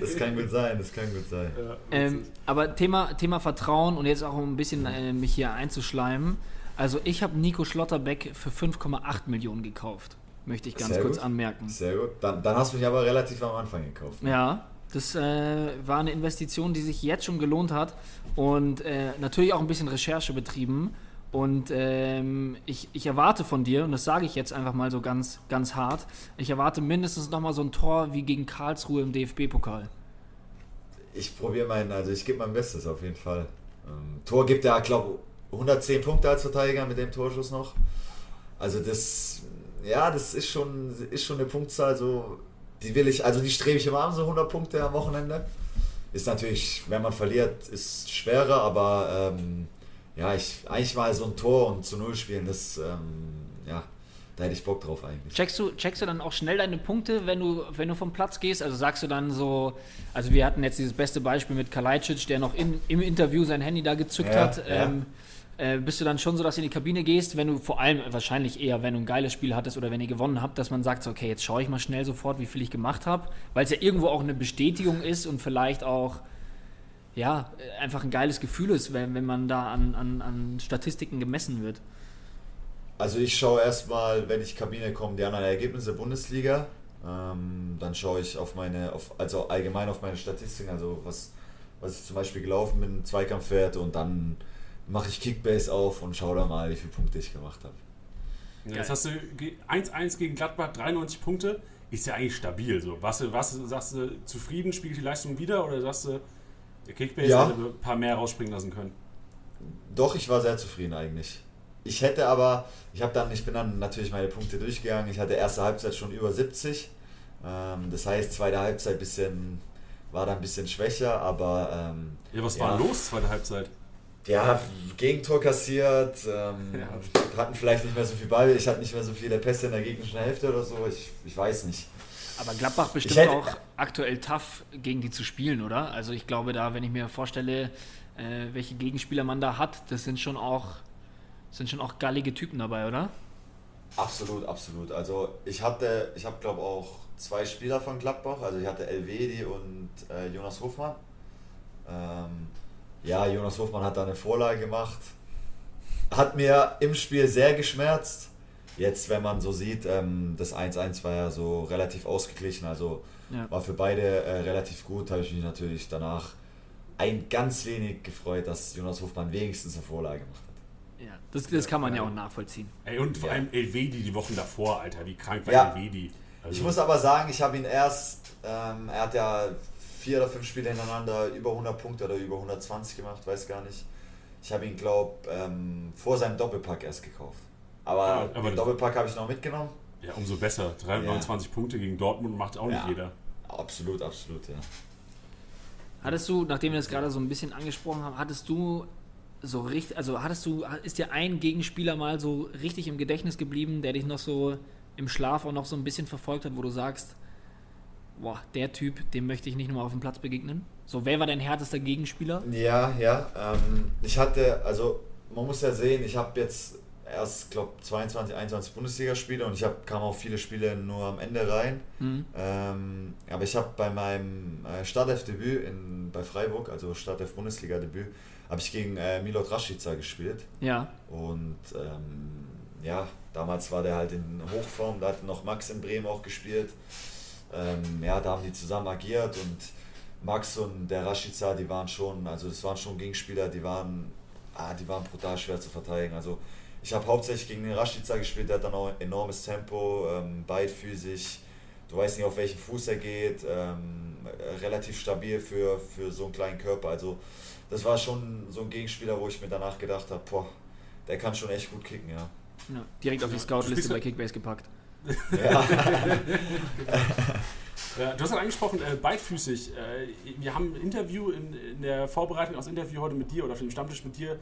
das kann gut sein, das kann gut sein. Ähm, aber Thema, Thema Vertrauen und jetzt auch um ein bisschen äh, mich hier einzuschleimen. Also ich habe Nico Schlotterbeck für 5,8 Millionen gekauft. Möchte ich ganz Sehr kurz gut. anmerken. Sehr gut. Dann, dann hast du mich aber relativ am Anfang gekauft. Ja, das äh, war eine Investition, die sich jetzt schon gelohnt hat und äh, natürlich auch ein bisschen Recherche betrieben. Und ähm, ich, ich erwarte von dir, und das sage ich jetzt einfach mal so ganz, ganz hart, ich erwarte mindestens nochmal so ein Tor wie gegen Karlsruhe im DFB-Pokal. Ich probiere meinen, also ich gebe mein Bestes auf jeden Fall. Ähm, Tor gibt ja, glaube ich, 110 Punkte als Verteidiger mit dem Torschuss noch. Also das, ja, das ist schon, ist schon eine Punktzahl, so, die will ich, also die strebe ich immer an, so 100 Punkte am Wochenende. Ist natürlich, wenn man verliert, ist schwerer, aber ähm, ja, ich, eigentlich mal so ein Tor und zu Null spielen, das, ähm, ja, da hätte ich Bock drauf eigentlich. Checkst du, checkst du dann auch schnell deine Punkte, wenn du, wenn du vom Platz gehst? Also sagst du dann so, also wir hatten jetzt dieses beste Beispiel mit Kalajdzic, der noch in, im Interview sein Handy da gezückt ja, hat. Ja. Ähm, äh, bist du dann schon so, dass du in die Kabine gehst, wenn du vor allem wahrscheinlich eher, wenn du ein geiles Spiel hattest oder wenn ihr gewonnen habt, dass man sagt, so, okay, jetzt schaue ich mal schnell sofort, wie viel ich gemacht habe, weil es ja irgendwo auch eine Bestätigung ist und vielleicht auch ja, einfach ein geiles Gefühl ist, wenn, wenn man da an, an, an Statistiken gemessen wird. Also ich schaue erstmal, wenn ich Kabine komme, die anderen Ergebnisse der Bundesliga. Ähm, dann schaue ich auf meine, auf, also allgemein auf meine Statistiken, also was, was ich zum Beispiel gelaufen bin, Zweikampfwerte und dann mache ich Kickbase auf und schaue da mal, wie viele Punkte ich gemacht habe. Ja, jetzt hast du 1-1 gegen Gladbach, 93 Punkte. Ist ja eigentlich stabil. So. Was, was sagst du, zufrieden, spiegelt die Leistung wieder oder sagst du, der Kickbase ja. hätte ein paar mehr rausspringen lassen können. Doch, ich war sehr zufrieden eigentlich. Ich hätte aber, ich habe dann, ich bin dann natürlich meine Punkte durchgegangen. Ich hatte erste Halbzeit schon über 70. Ähm, das heißt, zweite Halbzeit bisschen, war dann ein bisschen schwächer, aber. Ähm, ja, was war los, zweite Halbzeit? Ja, Gegentor kassiert, ähm, ja. hatten vielleicht nicht mehr so viel Ball, ich hatte nicht mehr so viele Pässe in der gegnerischen Hälfte oder so, ich, ich weiß nicht. Aber Gladbach bestimmt hätte, auch aktuell tough, gegen die zu spielen, oder? Also ich glaube da, wenn ich mir vorstelle, äh, welche Gegenspieler man da hat, das sind schon auch, sind schon auch gallige Typen dabei, oder? Absolut, absolut. Also ich hatte, ich habe glaube auch zwei Spieler von Gladbach, also ich hatte Elvedi und äh, Jonas Hofmann. Ähm, ja, Jonas Hofmann hat da eine Vorlage gemacht. Hat mir im Spiel sehr geschmerzt Jetzt, wenn man so sieht, ähm, das 1-1 war ja so relativ ausgeglichen, also ja. war für beide äh, relativ gut, habe ich mich natürlich danach ein ganz wenig gefreut, dass Jonas Hofmann wenigstens eine Vorlage gemacht hat. Ja, das, das kann man ja, ja auch nachvollziehen. Ey, und vor ja. allem Elvedi die Wochen davor, Alter, wie krank war ja. Elvedi? Also ich muss aber sagen, ich habe ihn erst, ähm, er hat ja vier oder fünf Spiele hintereinander über 100 Punkte oder über 120 gemacht, weiß gar nicht. Ich habe ihn, glaube ähm, vor seinem Doppelpack erst gekauft. Aber, aber den Doppelpack habe ich noch mitgenommen. Ja, umso besser. 23 ja. Punkte gegen Dortmund macht auch ja. nicht jeder. Absolut, absolut, ja. Hattest du, nachdem wir das gerade so ein bisschen angesprochen haben, hattest du so richtig, also hattest du, ist dir ein Gegenspieler mal so richtig im Gedächtnis geblieben, der dich noch so im Schlaf auch noch so ein bisschen verfolgt hat, wo du sagst, boah, der Typ, dem möchte ich nicht nochmal auf dem Platz begegnen? So, wer war dein härtester Gegenspieler? Ja, ja. Ähm, ich hatte, also man muss ja sehen, ich habe jetzt erst, glaube 22, 21 Bundesligaspiele und ich hab, kam auch viele Spiele nur am Ende rein. Mhm. Ähm, aber ich habe bei meinem äh, Startelf-Debüt bei Freiburg, also Startelf-Bundesliga-Debüt, habe ich gegen äh, Milot Rashica gespielt. Ja. Und ähm, ja, damals war der halt in Hochform, da hat noch Max in Bremen auch gespielt. Ähm, ja, da haben die zusammen agiert und Max und der Rashica, die waren schon, also das waren schon Gegenspieler, die waren, ah, die waren brutal schwer zu verteidigen. Also ich habe hauptsächlich gegen den Rashica gespielt, der hat dann auch enormes Tempo, ähm, beidfüßig. Du weißt nicht, auf welchen Fuß er geht. Ähm, relativ stabil für, für so einen kleinen Körper. Also, das war schon so ein Gegenspieler, wo ich mir danach gedacht habe: boah, der kann schon echt gut kicken, ja. ja direkt auf die Scout-Liste bei Kickbase gepackt. Ja. Ja, du hast ja angesprochen, äh, beidfüßig. Äh, wir haben ein Interview in, in, der Vorbereitung aus Interview heute mit dir oder auf dem Stammtisch mit dir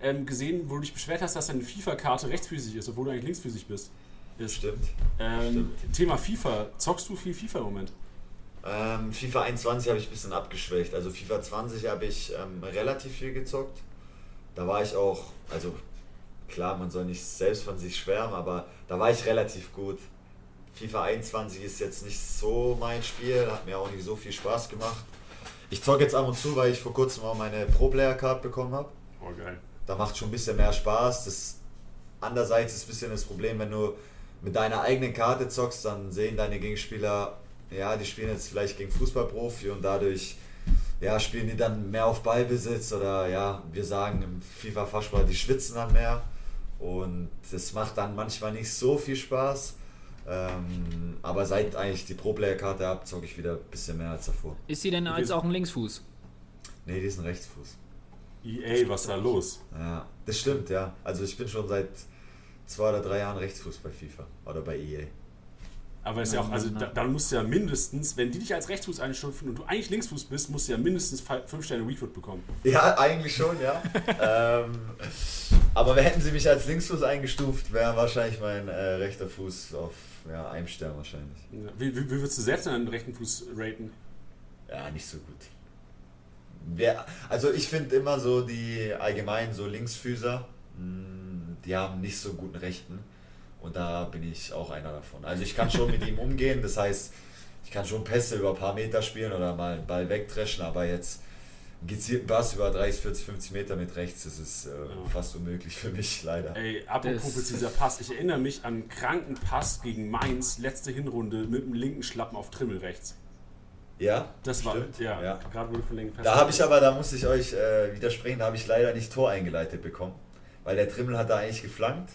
ähm, gesehen, wo du dich beschwert hast, dass deine FIFA-Karte rechtsfüßig ist, obwohl du eigentlich linksfüßig bist. Das stimmt. Ähm, Stimmt. Thema FIFA. Zockst du viel FIFA im Moment? Ähm, FIFA 21 habe ich ein bisschen abgeschwächt. Also FIFA 20 habe ich ähm, relativ viel gezockt. Da war ich auch, also klar, man soll nicht selbst von sich schwärmen, aber da war ich relativ gut. FIFA 21 ist jetzt nicht so mein Spiel, hat mir auch nicht so viel Spaß gemacht. Ich zocke jetzt ab und zu, weil ich vor kurzem auch meine Pro-Player-Card bekommen habe. Oh, geil. Da macht schon ein bisschen mehr Spaß. Das, andererseits ist ein bisschen das Problem, wenn du mit deiner eigenen Karte zockst, dann sehen deine Gegenspieler, ja, die spielen jetzt vielleicht gegen Fußballprofi und dadurch ja, spielen die dann mehr auf Ballbesitz oder ja, wir sagen im FIFA-Fachsprache, die schwitzen dann mehr und das macht dann manchmal nicht so viel Spaß. Ähm, aber seit eigentlich die Pro-Player-Karte habe, zocke ich wieder ein bisschen mehr als davor. Ist sie denn als auch ein Linksfuß? Nee, die ist ein Rechtsfuß. EA, was da los? Ja, das stimmt, ja. Also ich bin schon seit zwei oder drei Jahren Rechtsfuß bei FIFA oder bei EA. Aber ist ja auch, also da, dann musst du ja mindestens, wenn die dich als Rechtsfuß einstufen und du eigentlich Linksfuß bist, musst du ja mindestens 5 Sterne Weakfoot bekommen. Ja, eigentlich schon, ja. ähm, aber hätten sie mich als Linksfuß eingestuft, wäre wahrscheinlich mein äh, rechter Fuß auf ja, einem Stern wahrscheinlich. Ja. Wie, wie, wie, würdest du selbst deinen rechten Fuß raten? Ja, nicht so gut. Wer, also ich finde immer so die allgemein so Linksfüßer, hm, die haben nicht so guten Rechten. Und da bin ich auch einer davon. Also ich kann schon mit ihm umgehen, das heißt, ich kann schon Pässe über ein paar Meter spielen oder mal einen Ball wegdreschen, aber jetzt einen gezielten Pass über 30, 40, 50 Meter mit rechts, das ist äh, ja. fast unmöglich für mich, leider. Ey, apropos das dieser Pass, ich erinnere mich an einen kranken Pass gegen Mainz, letzte Hinrunde mit dem linken Schlappen auf Trimmel rechts. Ja, das war stimmt. ja, ja. gerade wurde von linken Da habe ich aber, da muss ich euch äh, widersprechen, da habe ich leider nicht Tor eingeleitet bekommen, weil der Trimmel hat da eigentlich geflankt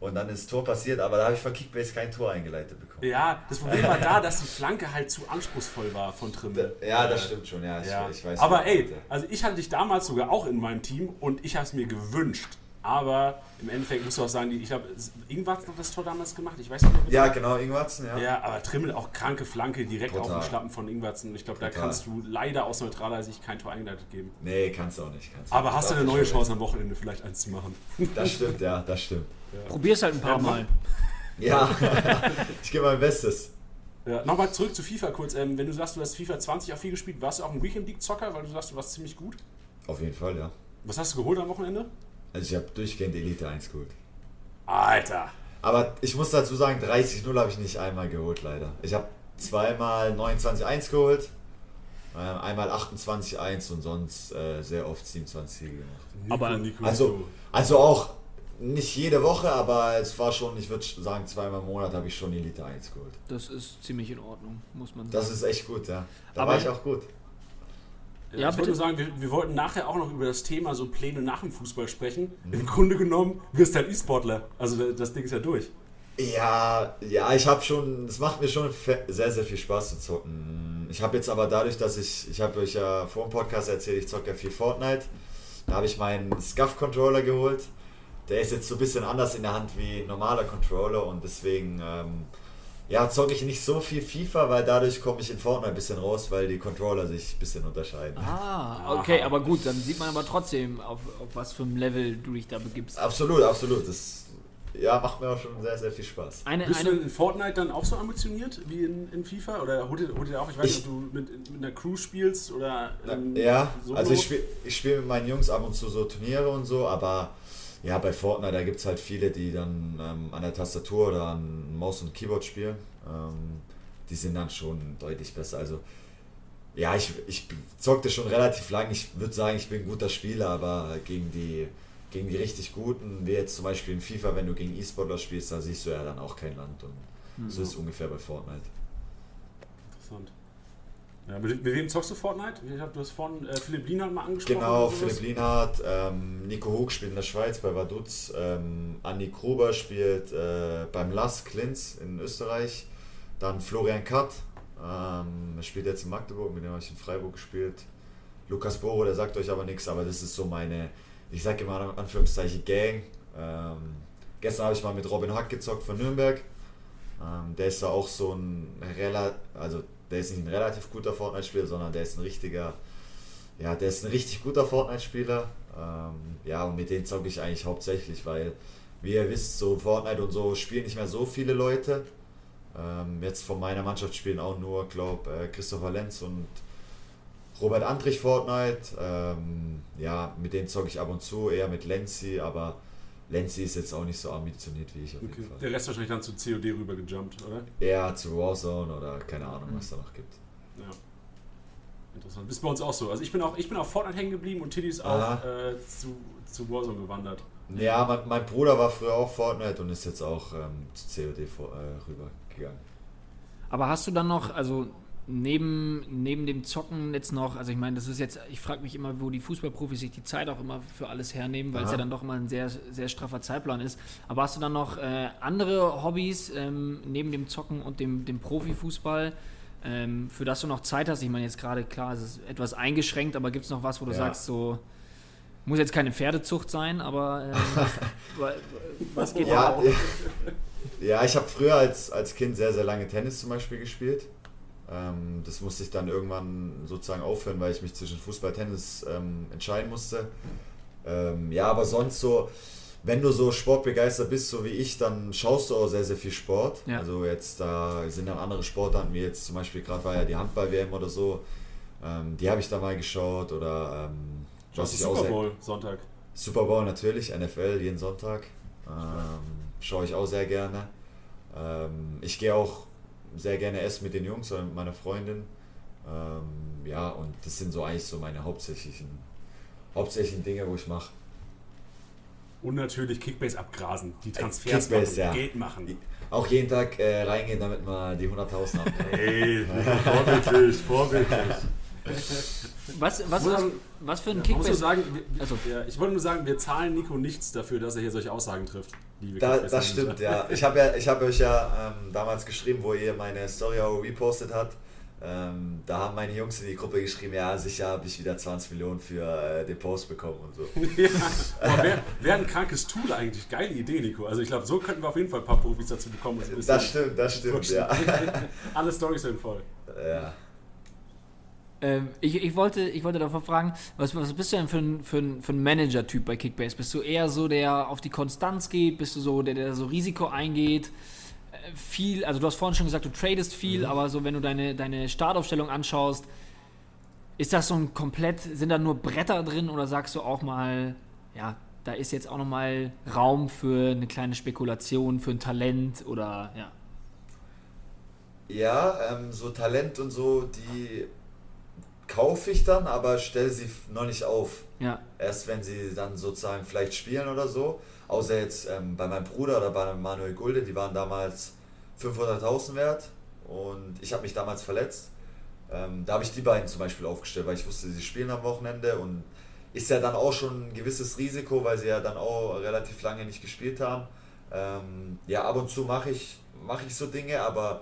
und dann ist Tor passiert, aber da habe ich von Kickbase kein Tor eingeleitet bekommen. Ja, das Problem war da, dass die Flanke halt zu anspruchsvoll war von Trimmel. Ja, das stimmt schon, ja. ja. Ich, ich, weiß aber ey, also ich hatte dich damals sogar auch in meinem Team und ich habe es mir gewünscht. Aber im Endeffekt muss du auch sagen, ich glaube, Ingwarzen hat das Tor damals gemacht. Ich weiß nicht mehr. Ja, genau, Ingwarzen, ja. Ja, aber Trimmel auch kranke Flanke direkt Total. auf den Schlappen von Ingwarzen. Ich glaube, da kannst du leider aus neutraler Sicht kein Tor eingeleitet geben. Nee, kannst du auch nicht. Kannst aber hast du eine neue Chance am Wochenende vielleicht eins zu machen. Das stimmt, ja, das stimmt. Ja. Probier's halt ein paar ja, Mal. Ja, ich gebe mein Bestes. Ja, Nochmal zurück zu FIFA kurz. Ähm, wenn du sagst, du hast FIFA 20 auch viel gespielt, warst du auch ein Weekend League Zocker, weil du sagst, du warst ziemlich gut? Auf jeden Fall, ja. Was hast du geholt am Wochenende? Also ich habe durchgehend Elite 1 geholt. Alter! Aber ich muss dazu sagen, 30-0 habe ich nicht einmal geholt, leider. Ich habe zweimal 29-1 geholt, ähm, einmal 28-1 und sonst äh, sehr oft 27 Siege gemacht. Aber Nico, also, also auch nicht jede Woche, aber es war schon, ich würde sagen, zweimal im Monat habe ich schon Elite 1 geholt. Das ist ziemlich in Ordnung, muss man sagen. Das ist echt gut, ja. Da aber war ich auch gut. Ja, ich würde sagen, wir, wir, wollten nachher auch noch über das Thema so Pläne nach dem Fußball sprechen. Mhm. Im Grunde genommen wirst du halt E-Sportler. Also das Ding ist ja durch. Ja, ja, ich habe schon, es macht mir schon sehr, sehr viel Spaß zu zocken. Ich habe jetzt aber dadurch, dass ich, ich habe euch ja vor dem Podcast erzählt, ich zocke ja viel Fortnite. Da habe ich meinen Scuff-Controller geholt. Der ist jetzt so ein bisschen anders in der Hand wie ein normaler Controller und deswegen ähm, ja, zocke ich nicht so viel FIFA, weil dadurch komme ich in Fortnite ein bisschen raus, weil die Controller sich ein bisschen unterscheiden. Ah, okay, Aha. aber gut, dann sieht man aber trotzdem, auf, auf was für ein Level du dich da begibst. Absolut, absolut. Das ja, macht mir auch schon sehr, sehr viel Spaß. Eine, Bist eine, du in Fortnite dann auch so ambitioniert wie in, in FIFA? Oder holt ihr, holt ihr auch, ich weiß nicht, ob du mit, mit einer Crew spielst oder. ja, Solo? also ich spiele ich spiel mit meinen Jungs ab und zu so Turniere und so, aber ja, bei Fortnite, da gibt es halt viele, die dann ähm, an der Tastatur oder an Maus und Keyboard spielen. Ähm, die sind dann schon deutlich besser. Also, ja, ich, ich zockte schon relativ lang. Ich würde sagen, ich bin ein guter Spieler, aber gegen die, gegen die richtig Guten, wie jetzt zum Beispiel in FIFA, wenn du gegen E-Sportler spielst, da siehst du ja dann auch kein Land. Und mhm. so ist es ungefähr bei Fortnite. Interessant. Ja, mit, mit, wem zockst du Fortnite? Ich hab, du hast vorhin äh, Philipp Lienhardt mal angesprochen. Genau, Philipp Lienhardt, ähm, Nico Hoog spielt in der Schweiz bei Vaduz, ähm, Andi Gruber spielt äh, beim Lask Linz in Österreich, dann Florian Katt, ähm, spielt jetzt in Magdeburg, mit dem habe ich in Freiburg gespielt. Lukas Boro, der sagt euch aber nichts, aber das ist so meine, ich sage immer in Anführungszeichen Gang. Ähm, gestern habe ich mal mit Robin Hack gezockt von Nürnberg. Ähm, der ist da auch so ein relativ, also der ist nicht ein relativ guter Fortnite-Spieler, sondern der ist ein richtiger, ja, der ist ein richtig guter Fortnite-Spieler. Ähm, ja, und mit denen zocke ich eigentlich hauptsächlich, weil, wie ihr wisst, so Fortnite und so spielen nicht mehr so viele Leute. Ähm, jetzt von meiner Mannschaft spielen auch nur, glaube äh, Christopher Lenz und Robert Andrich Fortnite. Ähm, ja, mit denen zocke ich ab und zu, eher mit Lenzi, aber Lenzi ist jetzt auch nicht so ambitioniert wie ich auf Okay. jeden Fall. Der Rest wahrscheinlich dann zu COD rüber gejumpt, oder? Eher zu Warzone oder keine Ahnung, was da noch gibt. Ja. Interessant. Ist bei uns auch so. Also ich bin auch, ich bin auf Fortnite hängen geblieben und Tiddy ist auch äh, zu, zu Warzone gewandert. Ja, mein, mein Bruder war früher auch Fortnite und ist jetzt auch ähm, zu COD vor, äh, rübergegangen. Aber hast du dann noch, also neben, neben dem Zocken jetzt noch, also ich meine, das ist jetzt, ich frage mich immer, wo die Fußballprofis sich die Zeit auch immer für alles hernehmen, weil es ja dann doch immer ein sehr, sehr straffer Zeitplan ist. Aber hast du dann noch äh, andere Hobbys ähm, neben dem Zocken und dem, dem Profifußball, ähm, für das du noch Zeit hast? Ich meine, jetzt gerade, klar, es ist etwas eingeschränkt, aber gibt es noch was, wo du Ja. sagst, so, muss jetzt keine Pferdezucht sein, aber ähm, wa- was geht Ja, da? ja ich habe früher als, als Kind sehr, sehr lange Tennis zum Beispiel gespielt. Ähm, das musste ich dann irgendwann sozusagen aufhören, weil ich mich zwischen Fußball und Tennis ähm, entscheiden musste. Ähm, ja, aber sonst so, wenn du so sportbegeistert bist, so wie ich, dann schaust du auch sehr, sehr viel Sport. Ja. Also jetzt da sind dann andere Sportarten, wie jetzt zum Beispiel gerade war ja die Handball-WM oder so. Ähm, die habe ich da mal geschaut oder ähm, du ich auch Super sehr- Bowl Sonntag. Super Bowl natürlich, NFL jeden Sonntag. Ähm, schaue ich auch sehr gerne. Ähm, ich gehe auch sehr gerne essen mit den Jungs oder mit meiner Freundin. Ähm, ja, und das sind so eigentlich so meine hauptsächlichen, hauptsächlichen Dinge, wo ich mache. Und natürlich Kickbase abgrasen. Die Transfers Kickbase, machen, ja. Geld machen. Auch jeden Tag äh, reingehen, damit man die 100.000 haben kann. Ey, vorbildlich, vorbildlich. Was, was, was, was für ein nur Kickbase? sagen, wir- Also- ja, ich wollte nur sagen, wir zahlen Nico nichts dafür, dass er hier solche Aussagen trifft. Liebe Da, das stimmt, ja. Ich habe ja, ich hab euch ja ähm, damals geschrieben, wo ihr meine Story auch repostet habt. Ähm, da haben meine Jungs in die Gruppe geschrieben, ja, sicher habe ich wieder 20 Millionen für äh, den Post bekommen und so. ja, wäre wär ein krankes Tool eigentlich. Geile Idee, Nico. Also ich glaube, so könnten wir auf jeden Fall ein paar Profis dazu bekommen. Das stimmt, das stimmt, ja. Alle Storys sind voll. ja. Ähm, ich, ich, wollte, ich wollte davon fragen, was, was bist du denn für ein, für ein, für ein Manager-Typ bei Kickbase? Bist du eher so, der auf die Konstanz geht? Bist du so, der, der so Risiko eingeht? Äh, Viel, also du hast vorhin schon gesagt, du tradest viel, aber so, wenn du deine, deine Startaufstellung anschaust, ist das so ein komplett, sind da nur Bretter drin oder sagst du auch mal, ja, da ist jetzt auch nochmal Raum für eine kleine Spekulation, für ein Talent oder ja. Ja, ähm, so Talent und so, die kaufe ich dann, aber stelle sie noch nicht auf. Ja, Erst wenn sie dann sozusagen vielleicht spielen oder so. Außer jetzt ähm, bei meinem Bruder oder bei Manuel Gulde, die waren damals 500.000 wert und ich habe mich damals verletzt. Ähm, da habe ich die beiden zum Beispiel aufgestellt, weil ich wusste, sie spielen am Wochenende und ist ja dann auch schon ein gewisses Risiko, weil sie ja dann auch relativ lange nicht gespielt haben. Ähm, ja, ab und zu mache ich, mache ich so Dinge, aber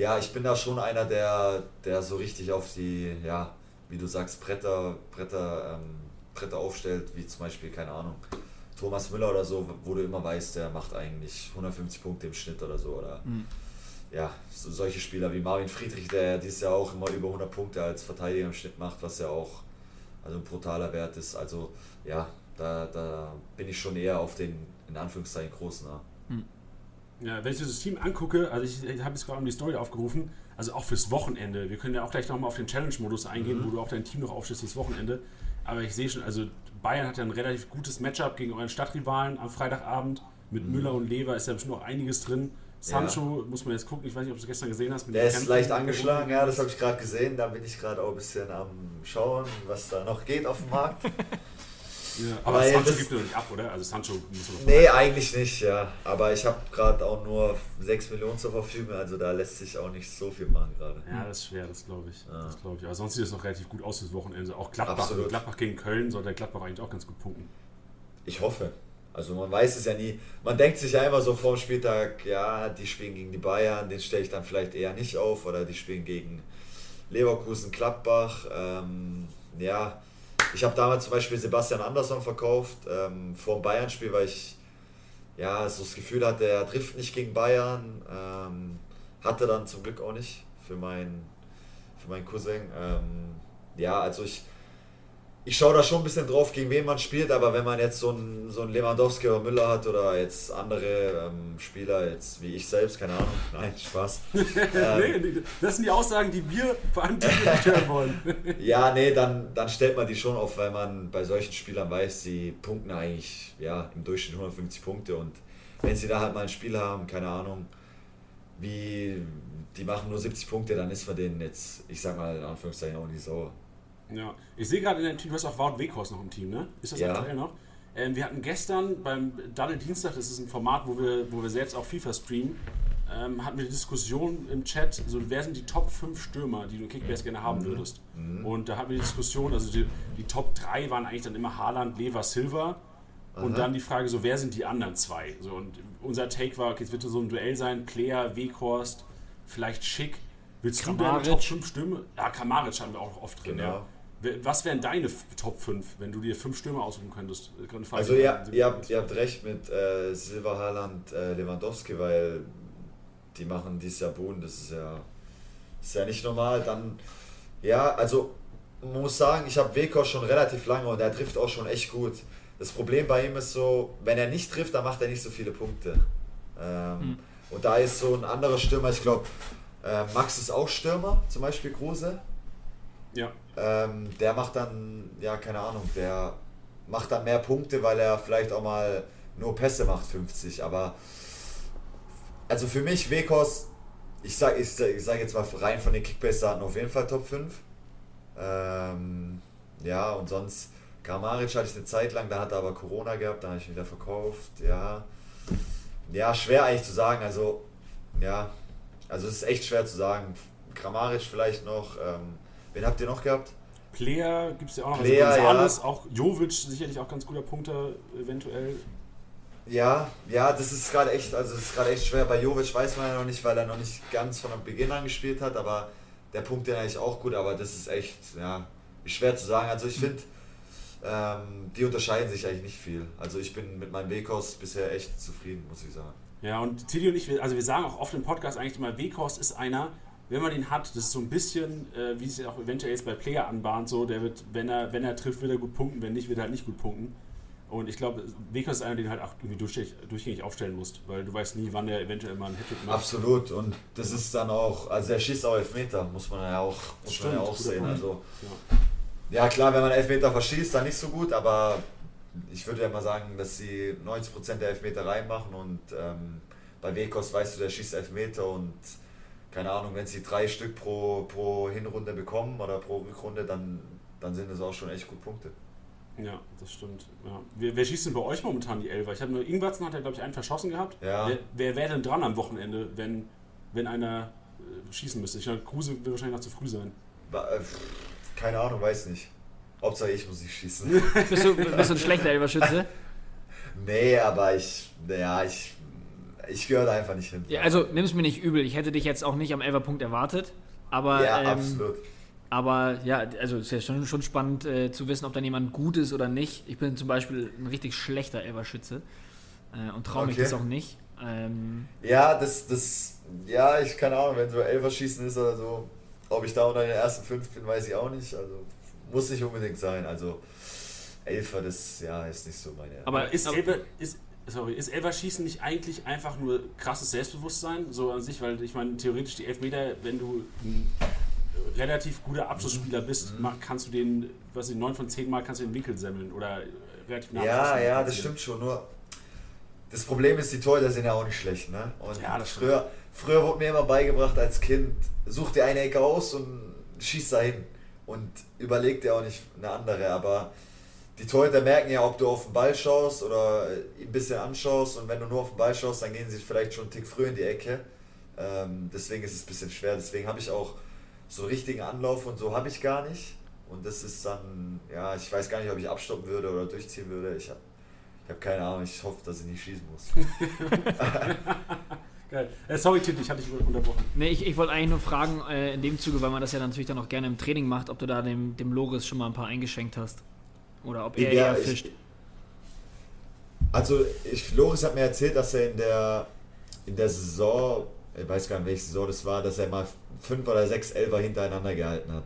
ja, ich bin da schon einer, der, der so richtig auf die, ja, wie du sagst, Bretter, Bretter, ähm, Bretter aufstellt, wie zum Beispiel, keine Ahnung, Thomas Müller oder so, wo du immer weißt, der macht eigentlich 150 Punkte im Schnitt oder so. Oder Mhm. ja, so, solche Spieler wie Marvin Friedrich, der dieses Jahr auch immer über 100 Punkte als Verteidiger im Schnitt macht, was ja auch also ein brutaler Wert ist. Also ja, da, da bin ich schon eher auf den, in Anführungszeichen, großen. Ja. Ja, wenn ich dieses Team angucke, also ich, ich habe jetzt gerade mal die Story aufgerufen, also auch fürs Wochenende. Wir können ja auch gleich nochmal auf den Challenge-Modus eingehen, Mhm. wo du auch dein Team noch aufstellst fürs Wochenende. Aber ich sehe schon, also Bayern hat ja ein relativ gutes Matchup gegen euren Stadtrivalen am Freitagabend. Mit Müller und Lever ist ja bestimmt noch einiges drin. Sancho muss man jetzt gucken, ich weiß nicht, ob du es gestern gesehen hast. Der ist Kämpfen. leicht angeschlagen, ja, das habe ich gerade gesehen. Da bin ich gerade auch ein bisschen am Schauen, was da noch geht auf dem Markt. Ja, aber Weil Sancho das- gibt doch nicht ab, oder? Also Sancho muss man noch Nee, eigentlich nicht, ja. Aber ich habe gerade auch nur 6 Millionen zur Verfügung, also da lässt sich auch nicht so viel machen gerade. Ja, das ist schwer, das glaube ich. Ja. Das glaube ich. Aber sonst sieht es noch relativ gut aus fürs Wochenende. Auch Gladbach, Absolut. Gladbach gegen Köln sollte der Gladbach eigentlich auch ganz gut punkten. Ich hoffe. Also man weiß es ja nie. Man denkt sich ja immer so vor dem Spieltag, ja, die spielen gegen die Bayern, den stelle ich dann vielleicht eher nicht auf. Oder die spielen gegen Leverkusen, Gladbach. Ähm, ja, ich habe damals zum Beispiel Sebastian Andersson verkauft ähm, vor dem Bayern-Spiel, weil ich ja so das Gefühl hatte, er trifft nicht gegen Bayern. Ähm, hatte dann zum Glück auch nicht für meinen, für meinen Cousin. Ähm, ja, also ich ich schaue da schon ein bisschen drauf, gegen wen man spielt, aber wenn man jetzt so einen, so einen Lewandowski oder Müller hat oder jetzt andere ähm, Spieler, jetzt wie ich selbst, keine Ahnung, nein, Spaß. ähm, nee, das sind die Aussagen, die wir vor allem nicht hören wollen. ja, nee, dann, dann stellt man die schon auf, weil man bei solchen Spielern weiß, sie punkten eigentlich ja, im Durchschnitt 150 Punkte und wenn sie da halt mal ein Spiel haben, keine Ahnung, wie die machen nur 70 Punkte, dann ist man denen jetzt, ich sag mal in Anführungszeichen, auch nicht sauer. Ja, ich sehe gerade in deinem Team, du hast auch Wout Weghorst noch im Team, ne? Ist das ja. aktuell noch? Ähm, wir hatten gestern beim Daddel Dienstag, das ist ein Format, wo wir, wo wir selbst auch FIFA streamen, ähm, hatten wir die Diskussion im Chat, so, wer sind die Top 5 Stürmer, die du in Kickbase gerne haben mhm. würdest? Mhm. Und da hatten wir die Diskussion, also die, die, Top 3 waren eigentlich dann immer Haaland, Lever, Silva. Und dann die Frage, so wer sind die anderen zwei? So, und unser Take war, okay, es wird so ein Duell sein, Player, Weghorst, vielleicht Schick. Willst Kramaric. du deine Top 5 Stürmer? Ja, Kamaric haben wir auch oft drin, genau. ja. Was wären deine Top 5, wenn du dir fünf Stürmer aussuchen könntest? Also ja, ihr, habt, ihr habt recht mit äh, Silva, Haaland, äh, Lewandowski, weil die machen dieses Jahr Boden, das ist ja, ist ja nicht normal. Dann, ja, also man muss sagen, ich habe Weko schon relativ lange und er trifft auch schon echt gut. Das Problem bei ihm ist so, wenn er nicht trifft, dann macht er nicht so viele Punkte. Ähm, mhm. Und da ist so ein anderer Stürmer, ich glaube, äh, Max ist auch Stürmer, zum Beispiel Kruse. Ja. Ähm, der macht dann, ja, keine Ahnung, der macht dann mehr Punkte, weil er vielleicht auch mal nur Pässe macht, 50. Aber also für mich, Wekos, ich sage ich, ich sag jetzt mal rein von den Kickbase-Daten auf jeden Fall Top 5. Ähm, ja, und sonst, Kramaric hatte ich eine Zeit lang, da hat er aber Corona gehabt, da habe ich ihn wieder verkauft. Ja, ja, schwer eigentlich zu sagen. Also, ja, also es ist echt schwer zu sagen. Kramaric vielleicht noch. Ähm, Wen habt ihr noch gehabt? Player gibt es ja auch noch. Also Player, also Gonzales, ja. auch Jovic, sicherlich auch ganz guter Punkter, eventuell. Ja, ja, das ist gerade echt, also das ist gerade echt schwer. Bei Jovic weiß man ja noch nicht, weil er noch nicht ganz von Beginn an gespielt hat, aber der Punkt den eigentlich auch gut, aber das ist echt, ja, schwer zu sagen. Also ich finde, ähm, die unterscheiden sich eigentlich nicht viel. Also ich bin mit meinem Wekos bisher echt zufrieden, muss ich sagen. Ja, und Tilly und ich, also wir sagen auch oft im Podcast eigentlich immer, Wekos ist einer, wenn man ihn hat, das ist so ein bisschen, äh, wie es ja auch eventuell jetzt bei Player anbahnt, so, der wird, wenn er, wenn er trifft, wird er gut punkten, wenn nicht, wird er halt nicht gut punkten. Und ich glaube, Wekos ist einer, den du halt auch irgendwie durchgängig, durchgängig aufstellen musst, weil du weißt nie, wann er eventuell mal einen Hattrick macht. Absolut, und das ist dann auch, also er schießt auch Elfmeter, muss man ja auch, muss Stimmt, man ja auch sehen. Also, ja. ja. klar, wenn man Elfmeter verschießt, dann nicht so gut, aber ich würde ja mal sagen, dass sie 90% der Elfmeter reinmachen und ähm, bei Wekos weißt du, der schießt Elfmeter und keine Ahnung, wenn sie drei Stück pro, pro Hinrunde bekommen oder pro Rückrunde, dann, dann sind das auch schon echt gut Punkte. Ja, das stimmt. Ja. Wer, wer, schießt denn bei euch momentan die Elfer? Ich habe nur Ingwertsen hat ja, glaube ich, einen verschossen gehabt. Ja. Wer, wer wäre denn dran am Wochenende, wenn, wenn einer äh, schießen müsste? Ich glaube, Kruse wird wahrscheinlich noch zu früh sein. Äh, keine Ahnung, weiß nicht. Hauptsache ich muss nicht schießen. bist, du, bist du ein schlechter Elferschütze? nee, aber ich, naja, ich ich gehöre da einfach nicht hin. Ja, also nimm es mir nicht übel. Ich hätte dich jetzt auch nicht am Elferpunkt erwartet. Aber, ja, ähm, absolut. Aber ja, also es ist ja schon, schon spannend äh, zu wissen, ob dann jemand gut ist oder nicht. Ich bin zum Beispiel ein richtig schlechter Elverschütze äh, und traue mich okay. das auch nicht. Ähm, ja, das, das, ja, ich keine Ahnung, wenn so Elverschießen ist oder so, ob ich da unter den ersten fünf bin, weiß ich auch nicht. Also muss nicht unbedingt sein. Also Elfer, das ja, ist nicht so meine. Aber ist Elfer, ist, sorry, ist Elverschießen nicht eigentlich einfach nur krasses Selbstbewusstsein, so an sich, weil ich meine, theoretisch die Elfmeter, wenn du ein relativ guter Abschlussspieler bist, mhm. kannst du den, was ich, 9 von 10 Mal kannst du den Winkel semmeln oder relativ nah Ja, ja, das stimmt schon, nur das Problem ist, die Torhüter sind ja auch nicht schlecht, ne? Und ja, früher, früher wurde mir immer beigebracht als Kind, such dir eine Ecke aus und schieß da hin und überleg dir auch nicht eine andere, aber die Torhüter merken ja, ob du auf den Ball schaust oder ein bisschen anschaust und wenn du nur auf den Ball schaust, dann gehen sie vielleicht schon einen Tick früher in die Ecke. Ähm, deswegen ist es ein bisschen schwer. Deswegen habe ich auch so richtigen Anlauf und so habe ich gar nicht. Und das ist dann, ja, ich weiß gar nicht, ob ich abstoppen würde oder durchziehen würde. Ich habe ich hab keine Ahnung, ich hoffe, dass ich nicht schießen muss. Geil. Äh, sorry, Titt, ich hatte dich unterbrochen. Nee, ich, ich wollte eigentlich nur fragen, äh, in dem Zuge, weil man das ja natürlich dann auch gerne im Training macht, ob du da dem, dem Loris schon mal ein paar eingeschenkt hast. Oder ob er ja, eher fischt. Ich, also, ich, Loris hat mir erzählt, dass er in der, in der Saison, ich weiß gar nicht, welche Saison das war, dass er mal fünf oder sechs Elfer hintereinander gehalten hat.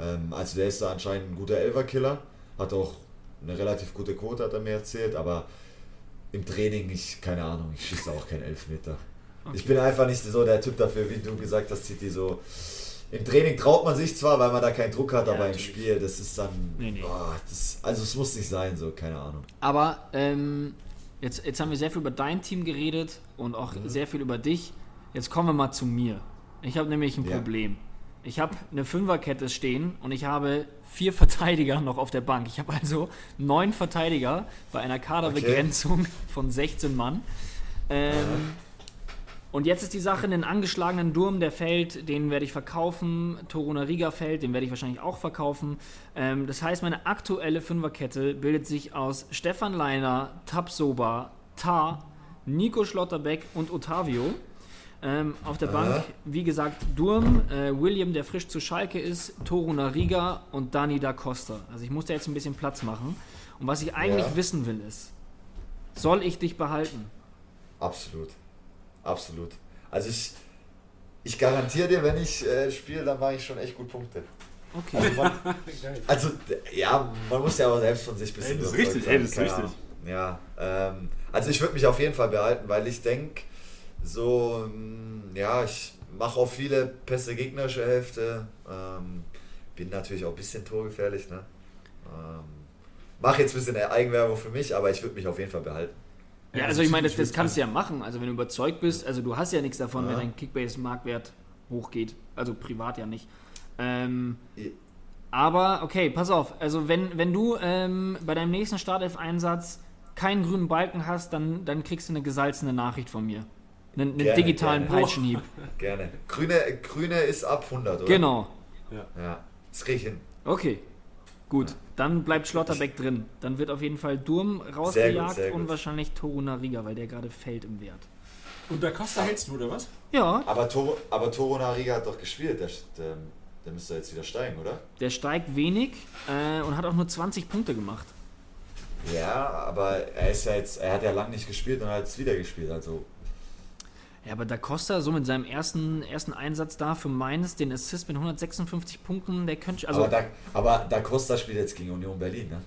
Ähm, also, der ist da anscheinend ein guter Elferkiller. Hat auch eine relativ gute Quote, hat er mir erzählt, aber im Training, ich, keine Ahnung, ich schieße auch keinen Elfmeter. Okay. Ich bin einfach nicht so der Typ dafür, wie du gesagt hast, Titi, so. Im Training traut man sich zwar, weil man da keinen Druck hat, ja, aber natürlich. im Spiel, das ist dann. Nee, nee. Boah, das, also es muss nicht sein, so, keine Ahnung. Aber ähm, jetzt, jetzt haben wir sehr viel über dein Team geredet und auch mhm. sehr viel über dich. Jetzt kommen wir mal zu mir. Ich habe nämlich ein ja. Problem. Ich habe eine Fünferkette stehen und ich habe vier Verteidiger noch auf der Bank. Ich habe also neun Verteidiger bei einer Kaderbegrenzung okay. von 16 Mann. Ähm, und jetzt ist die Sache, den angeschlagenen Durm, der fällt, den werde ich verkaufen. Toruna Riga fällt, den werde ich wahrscheinlich auch verkaufen. Ähm, das heißt, meine aktuelle Fünferkette bildet sich aus Stefan Leiner, Tapsoba, Tar, Nico Schlotterbeck und Otavio. Ähm, auf der Bank, wie gesagt, Durm, äh, William, der frisch zu Schalke ist, Toru Nariga und Dani da Costa. Also ich muss da jetzt ein bisschen Platz machen. Und was ich eigentlich ja. wissen will, ist, soll ich dich behalten? Absolut. Absolut. Also ich, ich garantiere dir, wenn ich äh, spiele, dann mache ich schon echt gut Punkte. Okay. Also, man, also, ja, man muss ja auch selbst von sich ein bisschen. Ey, das ist richtig, ey, das ist richtig. Ja, ähm, also ich würde mich auf jeden Fall behalten, weil ich denke, so, mm, ja, ich mache auch viele Pässe gegnerische Hälfte. Ähm, bin natürlich auch ein bisschen torgefährlich. Ne? Ähm, mache jetzt ein bisschen Eigenwerbung für mich, aber ich würde mich auf jeden Fall behalten. Ja, also ich meine, das, das kannst du ja machen. Also wenn du überzeugt bist, also du hast ja nichts davon, ja. wenn dein Kickbase-Marktwert hochgeht. Also privat ja nicht. Ähm, aber okay, pass auf. Also wenn, wenn du ähm, bei deinem nächsten Startelf-Einsatz keinen grünen Balken hast, dann, dann kriegst du eine gesalzene Nachricht von mir. Einen, einen digitalen gerne. Peitschenhieb. Gerne. Grüne, grüne ist ab 100, oder? Genau. Ja. ja. Das kriege ich hin. Okay. Gut, dann bleibt Schlotterbeck drin. Dann wird auf jeden Fall Durm rausgejagt sehr gut, sehr und wahrscheinlich Toruna Riga, weil der gerade fällt im Wert. Und der Costa hältst du, oder was? Ja. Aber, Tor, aber Toruna Riga hat doch gespielt. Der, der, der müsste jetzt wieder steigen, oder? Der steigt wenig äh, und hat auch nur 20 Punkte gemacht. Ja, aber er ist ja jetzt, er hat ja lang nicht gespielt und hat jetzt wieder gespielt. Also ja, aber Da Costa so mit seinem ersten, ersten Einsatz da für Mainz, den Assist mit 156 Punkten, der könnte. Also aber, da, aber Da Costa spielt jetzt gegen Union Berlin, ne?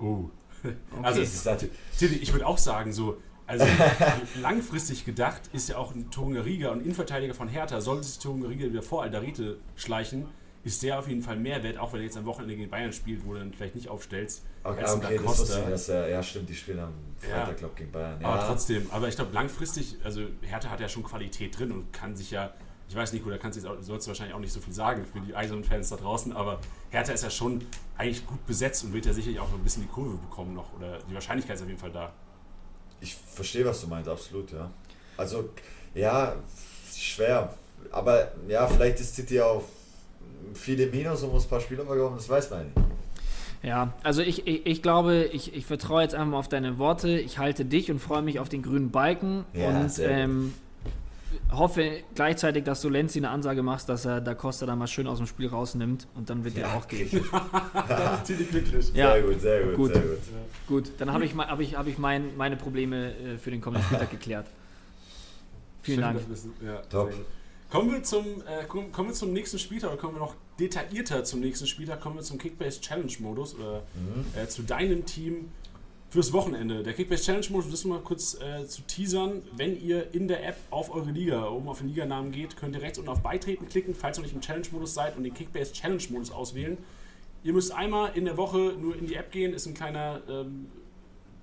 Oh. Okay. Also, es ist natürlich, ich würde auch sagen, so, also langfristig gedacht ist ja auch ein Riga und Innenverteidiger von Hertha, sollte sich Riga wieder vor Aldarite schleichen, ist der auf jeden Fall mehr wert, auch wenn er jetzt am Wochenende gegen Bayern spielt, wo du dann vielleicht nicht aufstellst. Okay, als okay das wusste ich, dass ja stimmt, die spielen am Freitag, ja. glaube gegen Bayern. Ja. Aber trotzdem, aber ich glaube langfristig, also Hertha hat ja schon Qualität drin und kann sich ja, ich weiß, Nico, da kannst du, sollst du wahrscheinlich auch nicht so viel sagen für die Eisenfans da draußen, aber Hertha ist ja schon eigentlich gut besetzt und wird ja sicherlich auch ein bisschen die Kurve bekommen noch, oder die Wahrscheinlichkeit ist auf jeden Fall da. Ich verstehe, was du meinst, absolut, ja. Also, ja, schwer. Aber ja, vielleicht ist City auch viele Minus und muss ein paar Spieler verkaufen, das weiß man nicht. Ja, also ich, ich, ich glaube, ich, ich vertraue jetzt einfach mal auf deine Worte. Ich halte dich und freue mich auf den grünen Balken ja, und ähm, hoffe gleichzeitig, dass du Lenzi eine Ansage machst, dass er Da Costa da mal schön aus dem Spiel rausnimmt und dann wird ja. er auch gehen. das ist ziemlich glücklich. Ja. Sehr gut, sehr gut. Gut, sehr gut. gut dann habe ich, hab ich, hab ich mein, meine Probleme äh, für den kommenden Spieltag geklärt. Vielen Schön, Dank. Ja, Top. Kommen wir, zum, äh, kommen wir zum nächsten Spieltag oder kommen wir noch detaillierter zum nächsten Spieltag? Kommen wir zum Kickbase Challenge Modus oder mhm. äh, zu deinem Team fürs Wochenende. Der Kickbase Challenge Modus, das mal kurz äh, zu teasern. Wenn ihr in der App auf eure Liga, oben auf den Liganamen geht, könnt ihr rechts unten auf Beitreten klicken, falls ihr noch nicht im Challenge Modus seid und den Kickbase Challenge Modus auswählen. Ihr müsst einmal in der Woche nur in die App gehen, ist ein kleiner ähm,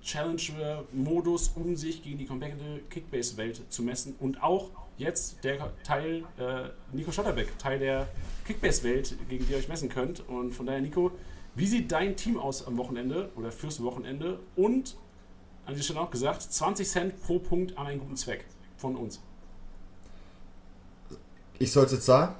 Challenge-Modus, um sich gegen die komplette Kickbase-Welt zu messen und auch jetzt der Teil, äh, Nico Schotterbeck, Teil der Kickbase-Welt, gegen die ihr euch messen könnt. Und von daher, Nico, wie sieht dein Team aus am Wochenende oder fürs Wochenende? Und, an dieser Stelle auch gesagt, 20 Cent pro Punkt an einen guten Zweck von uns. Ich soll es jetzt sagen?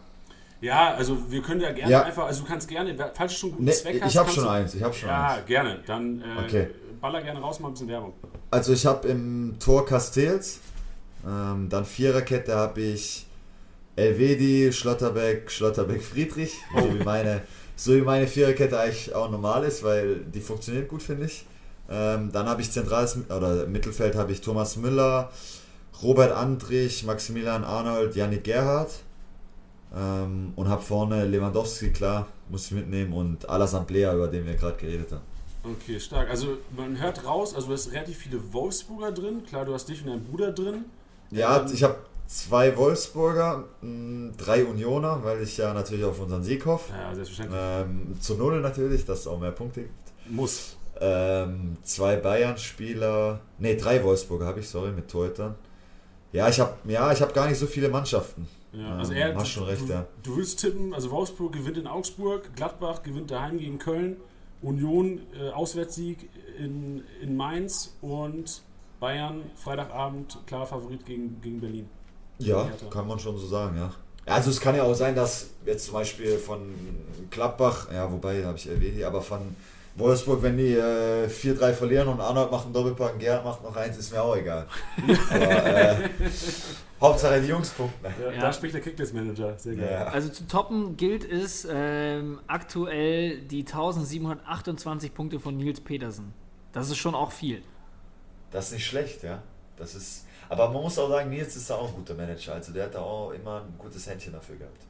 Ja, also wir können ja gerne ja. einfach, also du kannst gerne, falls du schon einen guten nee, Zweck hast. Ich habe schon eins, ich habe schon ja, eins. Ja, gerne. Dann äh, okay. baller gerne raus, mal ein bisschen Werbung. Also ich habe im Tor Castells, ähm, dann Viererkette habe ich Elvedi, Schlotterbeck, Schlotterbeck, Friedrich. So wie meine, so wie meine Viererkette eigentlich auch normal ist, weil die funktioniert gut, finde ich. Ähm, dann habe ich zentrales oder Mittelfeld habe ich Thomas Müller, Robert Andrich, Maximilian Arnold, Yannick Gerhardt. Ähm, und habe vorne Lewandowski, klar, muss ich mitnehmen, und Alassane Player, über den wir gerade geredet haben. Okay, stark. Also man hört raus, also du hast relativ viele Wolfsburger drin. Klar, du hast dich und deinen Bruder drin. Ja, Ähm, ich habe zwei Wolfsburger, mh, drei Unioner, weil ich ja natürlich auf unseren Sieg hoffe. Ja, selbstverständlich. Ähm, zu null natürlich, dass es auch mehr Punkte gibt. Muss. Ähm, zwei Bayern-Spieler, ne, drei Wolfsburger habe ich, sorry, mit Torhütern. Ja, ich habe ja, ich hab gar nicht so viele Mannschaften. Ja, also Ähm, er, hast schon recht, du, ja. du willst tippen, also Wolfsburg gewinnt in Augsburg, Gladbach gewinnt daheim gegen Köln, Union äh, Auswärtssieg in, in Mainz und Bayern Freitagabend klarer Favorit gegen, gegen Berlin. Ja, kann man schon so sagen, ja. Also es kann ja auch sein, dass jetzt zum Beispiel von Gladbach, ja wobei habe ich erwähnt, aber von Wolfsburg, wenn die äh, 4-3 verlieren und Arnold macht einen Doppelpack und Gerhard macht noch eins, ist mir auch egal. aber äh, Hauptsache die Jungs punkten. Ja, Ja. Da spricht der Kickbase-Manager. Sehr geil. Ja. Also zu toppen gilt es ähm, aktuell die 1728 Punkte von Nils Petersen. Das ist schon auch viel. Das ist nicht schlecht, ja. Das ist, aber man muss auch sagen, Nils ist da auch ein guter Manager. Also der hat da auch immer ein gutes Händchen dafür gehabt.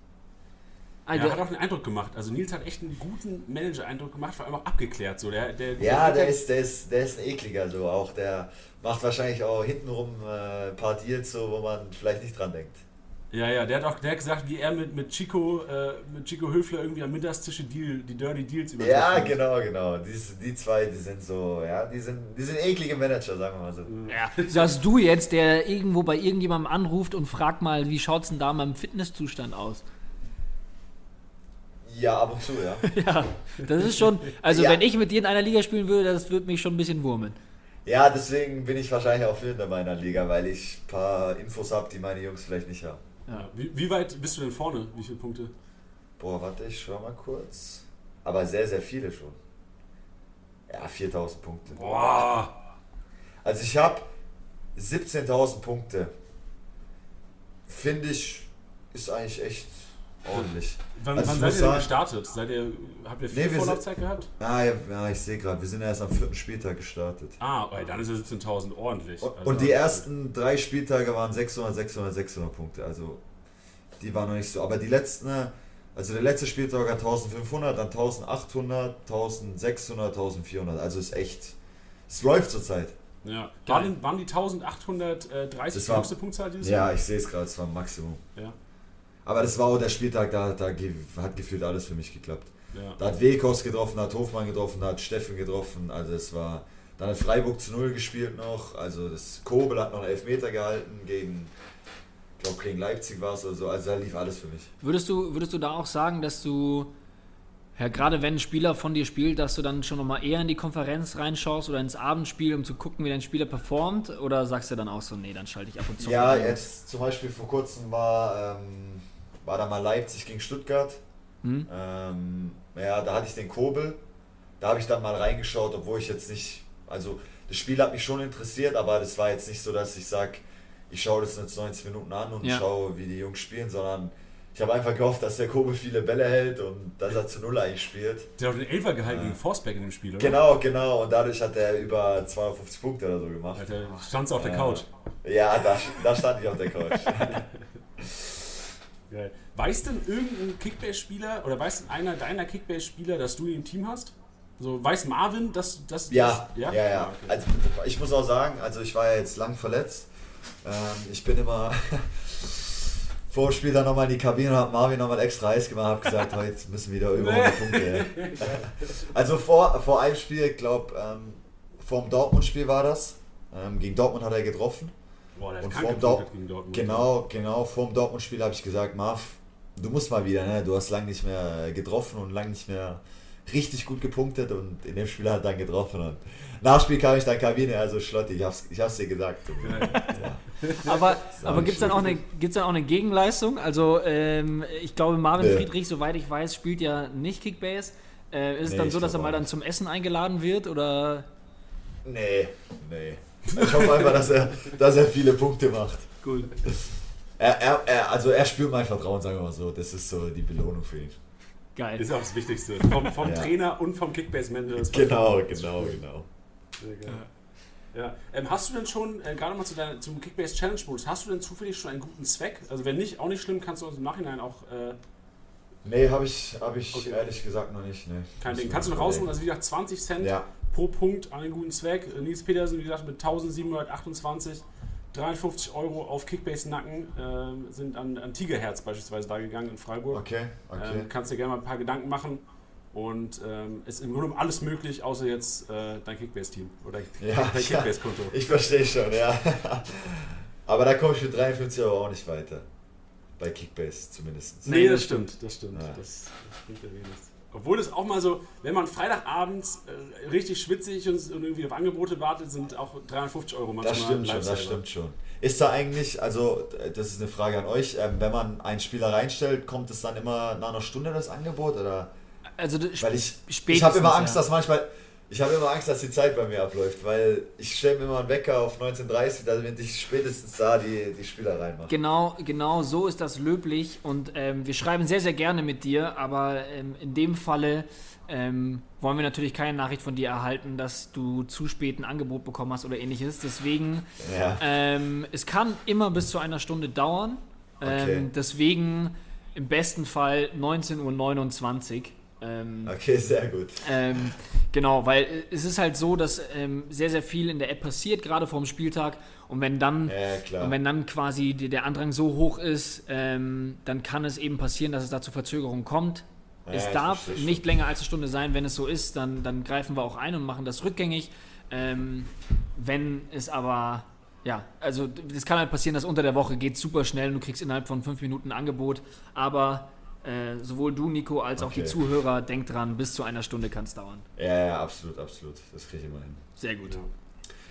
Also, Er hat auch einen Eindruck gemacht. Also Nils hat echt einen guten Manager-Eindruck gemacht, vor allem auch abgeklärt. So. Der, der, Ja, der ist, der ist, der ist ein ekliger so auch. Der macht wahrscheinlich auch hintenrum äh, ein paar Deals so, wo man vielleicht nicht dran denkt. Ja, ja, der hat auch der hat gesagt, wie er mit, mit, Chico, äh, mit Chico Höfler irgendwie am Mittagstisch die, Deal, die Dirty Deals über Ja, genau, genau. Die, die zwei, die sind so, ja, die sind, die sind eklige Manager, sagen wir mal so. ja, sagst du jetzt, der irgendwo bei irgendjemandem anruft und fragt mal, wie schaut's denn da mit dem Fitnesszustand aus? Ja, ab und zu, ja. Ja, das ist schon, also Ja. wenn ich mit dir in einer Liga spielen würde, das würde mich schon ein bisschen wurmen. Ja, deswegen bin ich wahrscheinlich auch Führender meiner Liga, weil ich ein paar Infos habe, die meine Jungs vielleicht nicht haben. Ja. Wie, wie weit bist du denn vorne? Wie viele Punkte? Boah, warte, ich schau mal kurz. Aber sehr, sehr viele schon. Ja, 4000 Punkte. Boah! Also ich habe 17.000 Punkte. Finde ich, ist eigentlich echt ordentlich. Wann, Also wann seid ihr denn sagen- gestartet? Seid ihr, habt ihr viel Nee, Vorlaufzeit gehabt? Ah, ja, ja ich sehe gerade, wir sind erst am vierten Spieltag gestartet. Ah, ey, dann ist ja 17.000 ordentlich. Und, Also, und die ersten drei Spieltage waren 600, 600, 600 Punkte. Also die waren noch nicht so. Aber die letzten, äh, also der letzte Spieltag hat 1500, dann 1800, 1600, 1400. Also ist echt, es läuft zurzeit. Ja. Waren, waren die 1830 Das die höchste Punktzahl dieses Ja, Jahr? ich sehe es gerade, es war Maximum. Ja. Aber das war auch der Spieltag, da, da hat gefühlt alles für mich geklappt. ja. Da hat Wekos getroffen, da hat Hofmann getroffen, da hat Steffen getroffen. Also es war. Dann hat Freiburg zu Null gespielt noch. Also das Kobel hat noch einen Elfmeter gehalten gegen, ich glaube gegen Leipzig war es oder so. Also da lief alles für mich. Würdest du, würdest du da auch sagen, dass du, ja, gerade wenn ein Spieler von dir spielt, dass du dann schon nochmal eher in die Konferenz reinschaust oder ins Abendspiel, um zu gucken, wie dein Spieler performt? Oder sagst du dann auch so, nee, dann schalte ich ab und zu Ja, jetzt zum Beispiel vor kurzem war, ähm, war da mal Leipzig gegen Stuttgart. Hm? Ähm, ja, da hatte ich den Kobel. Da habe ich dann mal reingeschaut, obwohl ich jetzt nicht. Also, das Spiel hat mich schon interessiert, aber das war jetzt nicht so, dass ich sage, ich schaue das jetzt 90 Minuten an und Ja. schaue, wie die Jungs spielen, sondern ich habe einfach gehofft, dass der Kobel viele Bälle hält und dass er zu Null eigentlich spielt. Der hat den Elfer gehalten Ja. gegen Forsberg in dem Spiel, oder? Genau, genau. Und dadurch hat er über 250 Punkte oder so gemacht. Du auf der Ja. Couch. Ja, da, da stand ich auf der Couch. Geil. Weiß denn irgendein Kickbase-Spieler oder weiß denn einer deiner Kickbase-Spieler, dass du ihn im Team hast? So, weiß Marvin, dass das. Ja, das, ja, ja. Ah, okay. Also, ich muss auch sagen, also ich war ja jetzt lang verletzt. Ähm, ich bin immer vor dem Spiel dann nochmal in die Kabine und habe Marvin nochmal extra heiß gemacht habe gesagt, heute müssen wieder über 100 Punkte. Also vor, vor einem Spiel, ich glaube, ähm, vor dem Dortmund-Spiel war das. Ähm, gegen Dortmund hat er getroffen. Boah, der Und vorm Dort- gegen Dortmund. Genau, genau, vor dem Dortmund-Spiel habe ich gesagt, Marv, du musst mal wieder, ne? du hast lange nicht mehr getroffen und lange nicht mehr richtig gut gepunktet und in dem Spiel hat er dann getroffen und nach Spiel kam ich dann in die Kabine, also Schlotti, ich hab's, ich hab's dir gesagt. Ja. Aber, So, aber gibt es dann, auch eine- gibt's dann auch eine Gegenleistung? Also, ähm, ich glaube, Marvin Nee. Friedrich, soweit ich weiß, spielt ja nicht Kickbase. Äh, ist es Nee, dann ich so, dass er mal dann zum Essen eingeladen wird? Oder? Nee, nee. Ich hoffe einfach, dass er, dass er viele Punkte macht. Cool. Er, er, er, also er spürt mein Vertrauen, sagen wir mal so. Das ist so die Belohnung für ihn. Geil. Ist auch das Wichtigste. Vom, vom Ja. Trainer und vom Kickbase-Manager. das Genau, genau, genau. Sehr geil. Ja. Ähm, hast du denn schon, äh, gerade mal zu deiner, zum Kickbase Challenge Modus, hast du denn zufällig schon einen guten Zweck? Also wenn nicht, auch nicht schlimm, kannst du uns im Nachhinein auch äh, Nee, habe ich, hab ich Okay. ehrlich gesagt noch nicht. Nee. kein Ding. Kannst du noch rausholen, also wie gesagt 20 Cent Ja, pro Punkt an den guten Zweck. Nils Petersen, wie gesagt, mit 1728, 53 Euro auf Kickbase Nacken äh, sind an, an Tigerherz beispielsweise da gegangen in Freiburg. Okay, okay. Ähm, kannst dir gerne mal ein paar Gedanken machen. Und ähm, ist im Grunde alles möglich, außer jetzt äh, dein Kickbase-Team oder ja, dein Kickbase-Konto. Ja, ich verstehe schon, ja. Aber da komme ich mit 53 Euro auch nicht weiter. Bei Kickbase zumindest. Nee, das stimmt, das stimmt. Ja. Das, das bringt ja wenigstens. Obwohl es auch mal so, wenn man Freitagabends äh, richtig schwitzig und, und, irgendwie auf Angebote wartet, sind auch 350 Euro manchmal. Das stimmt schon, das stimmt schon. Ist da eigentlich, also das ist eine Frage an euch, ähm, wenn man einen Spieler reinstellt, kommt es dann immer nach einer Stunde das Angebot oder? Also weil ich, ich habe immer Angst, ja. dass manchmal, ich habe immer Angst, dass die Zeit bei mir abläuft, weil ich stelle mir immer einen Wecker auf 19.30 damit ich spätestens da die, die Spieler reinmache. Genau, genau so ist das löblich und ähm, wir schreiben sehr, sehr gerne mit dir, aber ähm, in dem Falle ähm, wollen wir natürlich keine Nachricht von dir erhalten, dass du zu spät ein Angebot bekommen hast oder ähnliches. Deswegen, ja. Ähm, es kann immer bis zu einer Stunde dauern. Ähm, okay. Deswegen im besten Fall 19.29 Uhr. Ähm, okay, sehr gut. Ähm, genau, weil es ist halt so, dass ähm, sehr, sehr viel in der App passiert, gerade vor dem Spieltag. Und wenn dann, ja, und wenn dann quasi die, der Andrang so hoch ist, ähm, dann kann es eben passieren, dass es da zu Verzögerungen kommt. Ja, es darf nicht länger als eine Stunde sein. Wenn es so ist, dann, dann greifen wir auch ein und machen das rückgängig. Ähm, wenn es aber ja, also es kann halt passieren, dass unter der Woche geht super schnell und du kriegst innerhalb von fünf Minuten ein Angebot, aber äh, sowohl du, Nico, als okay. auch die Zuhörer, denkt dran, bis zu einer Stunde kann es dauern. Ja, ja, absolut, absolut. Das kriege ich immer hin. Sehr gut. Ja.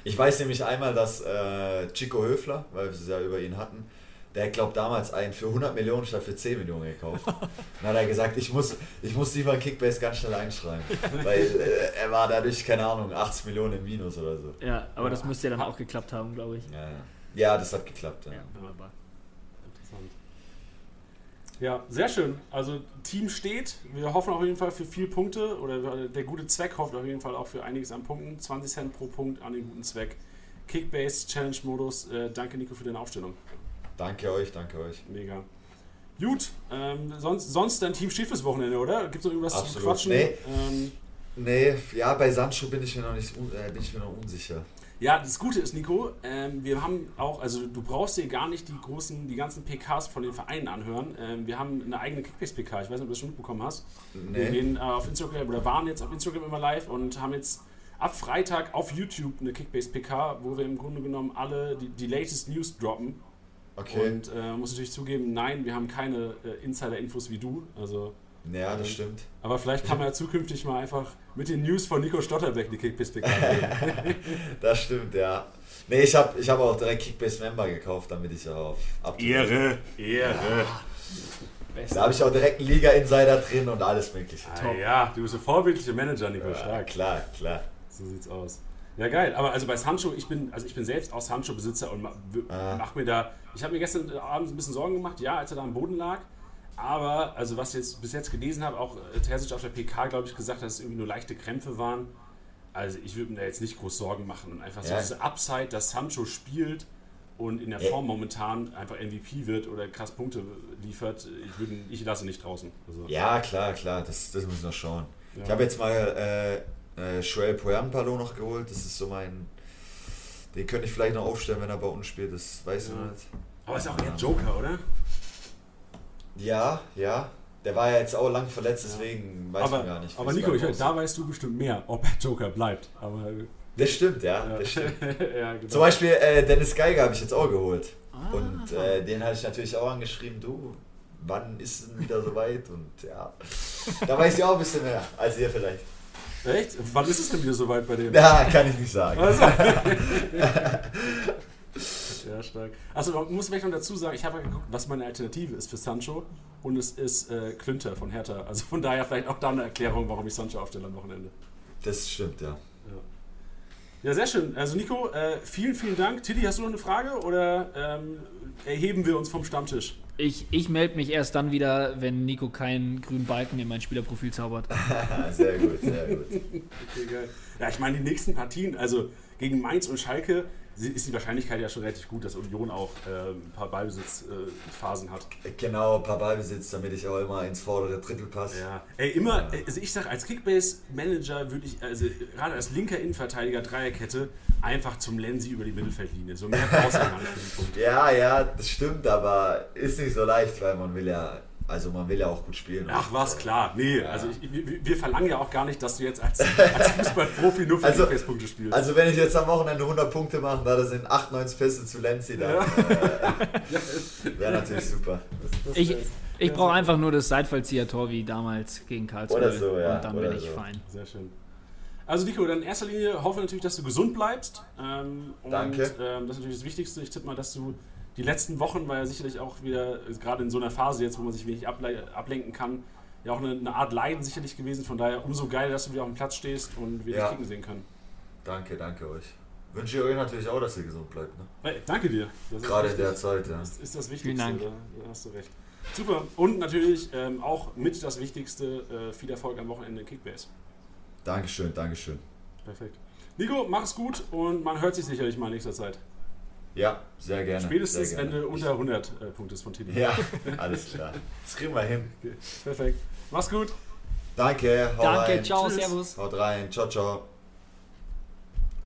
Ich weiß nämlich einmal, dass äh, Chico Höfler, weil wir es ja über ihn hatten, der glaubt damals einen für 100 Millionen statt für 10 Millionen gekauft. Dann hat er gesagt, ich muss, ich muss lieber Kickbase ganz schnell einschreiben. weil äh, er war dadurch, keine Ahnung, 80 Millionen im Minus oder so. Ja, aber ja. das müsste ja dann auch geklappt haben, glaube ich. Ja, ja. ja, das hat geklappt. Ja. ja wunderbar. Ja, sehr schön. Also Team steht. Wir hoffen auf jeden Fall für viele Punkte oder der gute Zweck hofft auf jeden Fall auch für einiges an Punkten. 20 Cent pro Punkt an den guten Zweck. Kickbase Challenge Modus. Äh, danke Nico für deine Aufstellung. Danke euch, danke euch. Mega. Gut, ähm, sonst, sonst dein Team steht fürs Wochenende, oder? Gibt es noch irgendwas Absolut. zu quatschen? Nee. Ähm, nee, ja, bei Sancho bin ich mir noch nicht äh, bin ich mir noch unsicher. Ja, das Gute ist, Nico, ähm, wir haben auch, also du brauchst dir gar nicht die großen, die ganzen PKs von den Vereinen anhören. Ähm, wir haben eine eigene Kickbase-PK, ich weiß nicht, ob du das schon mitbekommen hast. Nee. Wir gehen äh, auf Instagram oder waren jetzt auf Instagram immer live und haben jetzt ab Freitag auf YouTube eine Kickbase-PK, wo wir im Grunde genommen alle die, die latest News droppen. Okay. Und äh, muss natürlich zugeben, nein, wir haben keine äh, Insider-Infos wie du. Also ja, das stimmt. Aber vielleicht kann man ja zukünftig mal einfach mit den News von Nico Stotterbeck die Kickbase Das stimmt, ja. Nee, ich habe ich hab auch direkt Kickbase Member gekauft, damit ich auf Ehre, Ehre. Ja. Da habe ich auch direkt einen Liga-Insider drin und alles mögliche. Ah, ja, du bist ein vorbildlicher Manager, Nico ja, Stark. Klar, klar. So sieht's aus. Ja, geil. Aber also bei Sancho, ich bin, also ich bin selbst auch Sancho-Besitzer und ah. mach mir da. Ich habe mir gestern Abend ein bisschen Sorgen gemacht, ja, als er da am Boden lag. Aber, also was ich jetzt bis jetzt gelesen habe, auch äh, Terzic auf der PK, glaube ich, gesagt, dass es irgendwie nur leichte Krämpfe waren. Also ich würde mir da jetzt nicht groß Sorgen machen. Und einfach so diese Upside, dass Sancho spielt und in der Form momentan einfach MVP wird oder krass Punkte liefert, ich, würde, ich lasse nicht draußen. Also. Ja, klar, klar, das, das müssen wir schauen. Ja. Ich habe jetzt mal äh, äh, Joel noch geholt, das ist so mein... Den könnte ich vielleicht noch aufstellen, wenn er bei uns spielt, das weiß ja. ich nicht. Aber ist auch eher Joker, oder? Ja, ja. Der war ja jetzt auch lang verletzt, deswegen ja. weiß aber, man gar nicht. Aber Nico, ich, da weißt du bestimmt mehr, ob Joker bleibt. Aber das stimmt, ja. ja. Das stimmt. ja genau. Zum Beispiel äh, Dennis Geiger habe ich jetzt auch geholt. Ah. Und äh, den hatte ich natürlich auch angeschrieben, du, wann ist es wieder soweit? Und ja, da weiß ich auch ein bisschen mehr als ihr vielleicht. Echt? Wann ist es denn wieder soweit bei dem? Ja, kann ich nicht sagen. Also. Ja, stark. Also man muss vielleicht noch dazu sagen, ich habe ja geguckt, was meine Alternative ist für Sancho und es ist äh, Klünter von Hertha. Also von daher vielleicht auch da eine Erklärung, warum ich Sancho aufstelle am Wochenende. Das stimmt, ja. Ja, ja sehr schön. Also Nico, äh, vielen, vielen Dank. Tilly, hast du noch eine Frage oder ähm, erheben wir uns vom Stammtisch? Ich, ich melde mich erst dann wieder, wenn Nico keinen grünen Balken in mein Spielerprofil zaubert. sehr gut, sehr gut. okay, geil. Ja, ich meine, die nächsten Partien, also gegen Mainz und Schalke, ist die Wahrscheinlichkeit ja schon relativ gut, dass Union auch äh, ein paar Ballbesitzphasen äh, hat. Genau, ein paar Ballbesitz, damit ich auch immer ins vordere Drittel passe. Ja. Ey, immer, also ich sag, als Kickbase-Manager würde ich, also gerade als linker Innenverteidiger Dreierkette, einfach zum Lensi über die Mittelfeldlinie. So mehr brauchst du gar nicht für den Punkt. Ja, ja, das stimmt, aber ist nicht so leicht, weil man will ja also man will ja auch gut spielen. Ach was, klar. Nee, ja. also ich, wir, wir, verlangen ja auch gar nicht, dass du jetzt als, als Fußballprofi nur für also, Kickbase-Punkte spielst. Also wenn ich jetzt am Wochenende 100 Punkte mache, da sind 98 Pässe zu Lenzi, dann ja. äh, wäre natürlich super. Ich, ich brauche einfach nur das Seitfallzieher-Tor wie damals gegen Karlsruhe Oder so, ja. und dann Oder bin ich so. fein. Sehr schön. Also Nico, dann in erster Linie hoffe ich natürlich, dass du gesund bleibst. Ähm, Danke. Und ähm, das ist natürlich das Wichtigste. Ich tippe mal, dass du die letzten Wochen war ja sicherlich auch wieder, gerade in so einer Phase jetzt, wo man sich wenig ablenken kann, ja auch eine, eine, Art Leiden sicherlich gewesen. Von daher umso geiler, dass du wieder auf dem Platz stehst und wir ja. dich kicken sehen können. Danke, danke euch. Wünsche ich euch natürlich auch, dass ihr gesund bleibt. Ne? Hey, danke dir. Gerade in der Zeit, ja. Das ist das Wichtigste, da, da, hast du recht. Super. Und natürlich ähm, auch mit das Wichtigste, äh, viel Erfolg am Wochenende in Kickbase. Dankeschön, Dankeschön. Perfekt. Nico, mach es gut und man hört sich sicherlich mal in nächster Zeit. Ja, sehr gerne. Spätestens, sehr gerne. wenn du unter 100 äh, Punkte von Tilly. Ja, alles klar. Das kriegen wir hin. Okay. Perfekt. Mach's gut. Danke. Hau Danke, rein. ciao, Tschüss. servus. Haut rein. Ciao, ciao.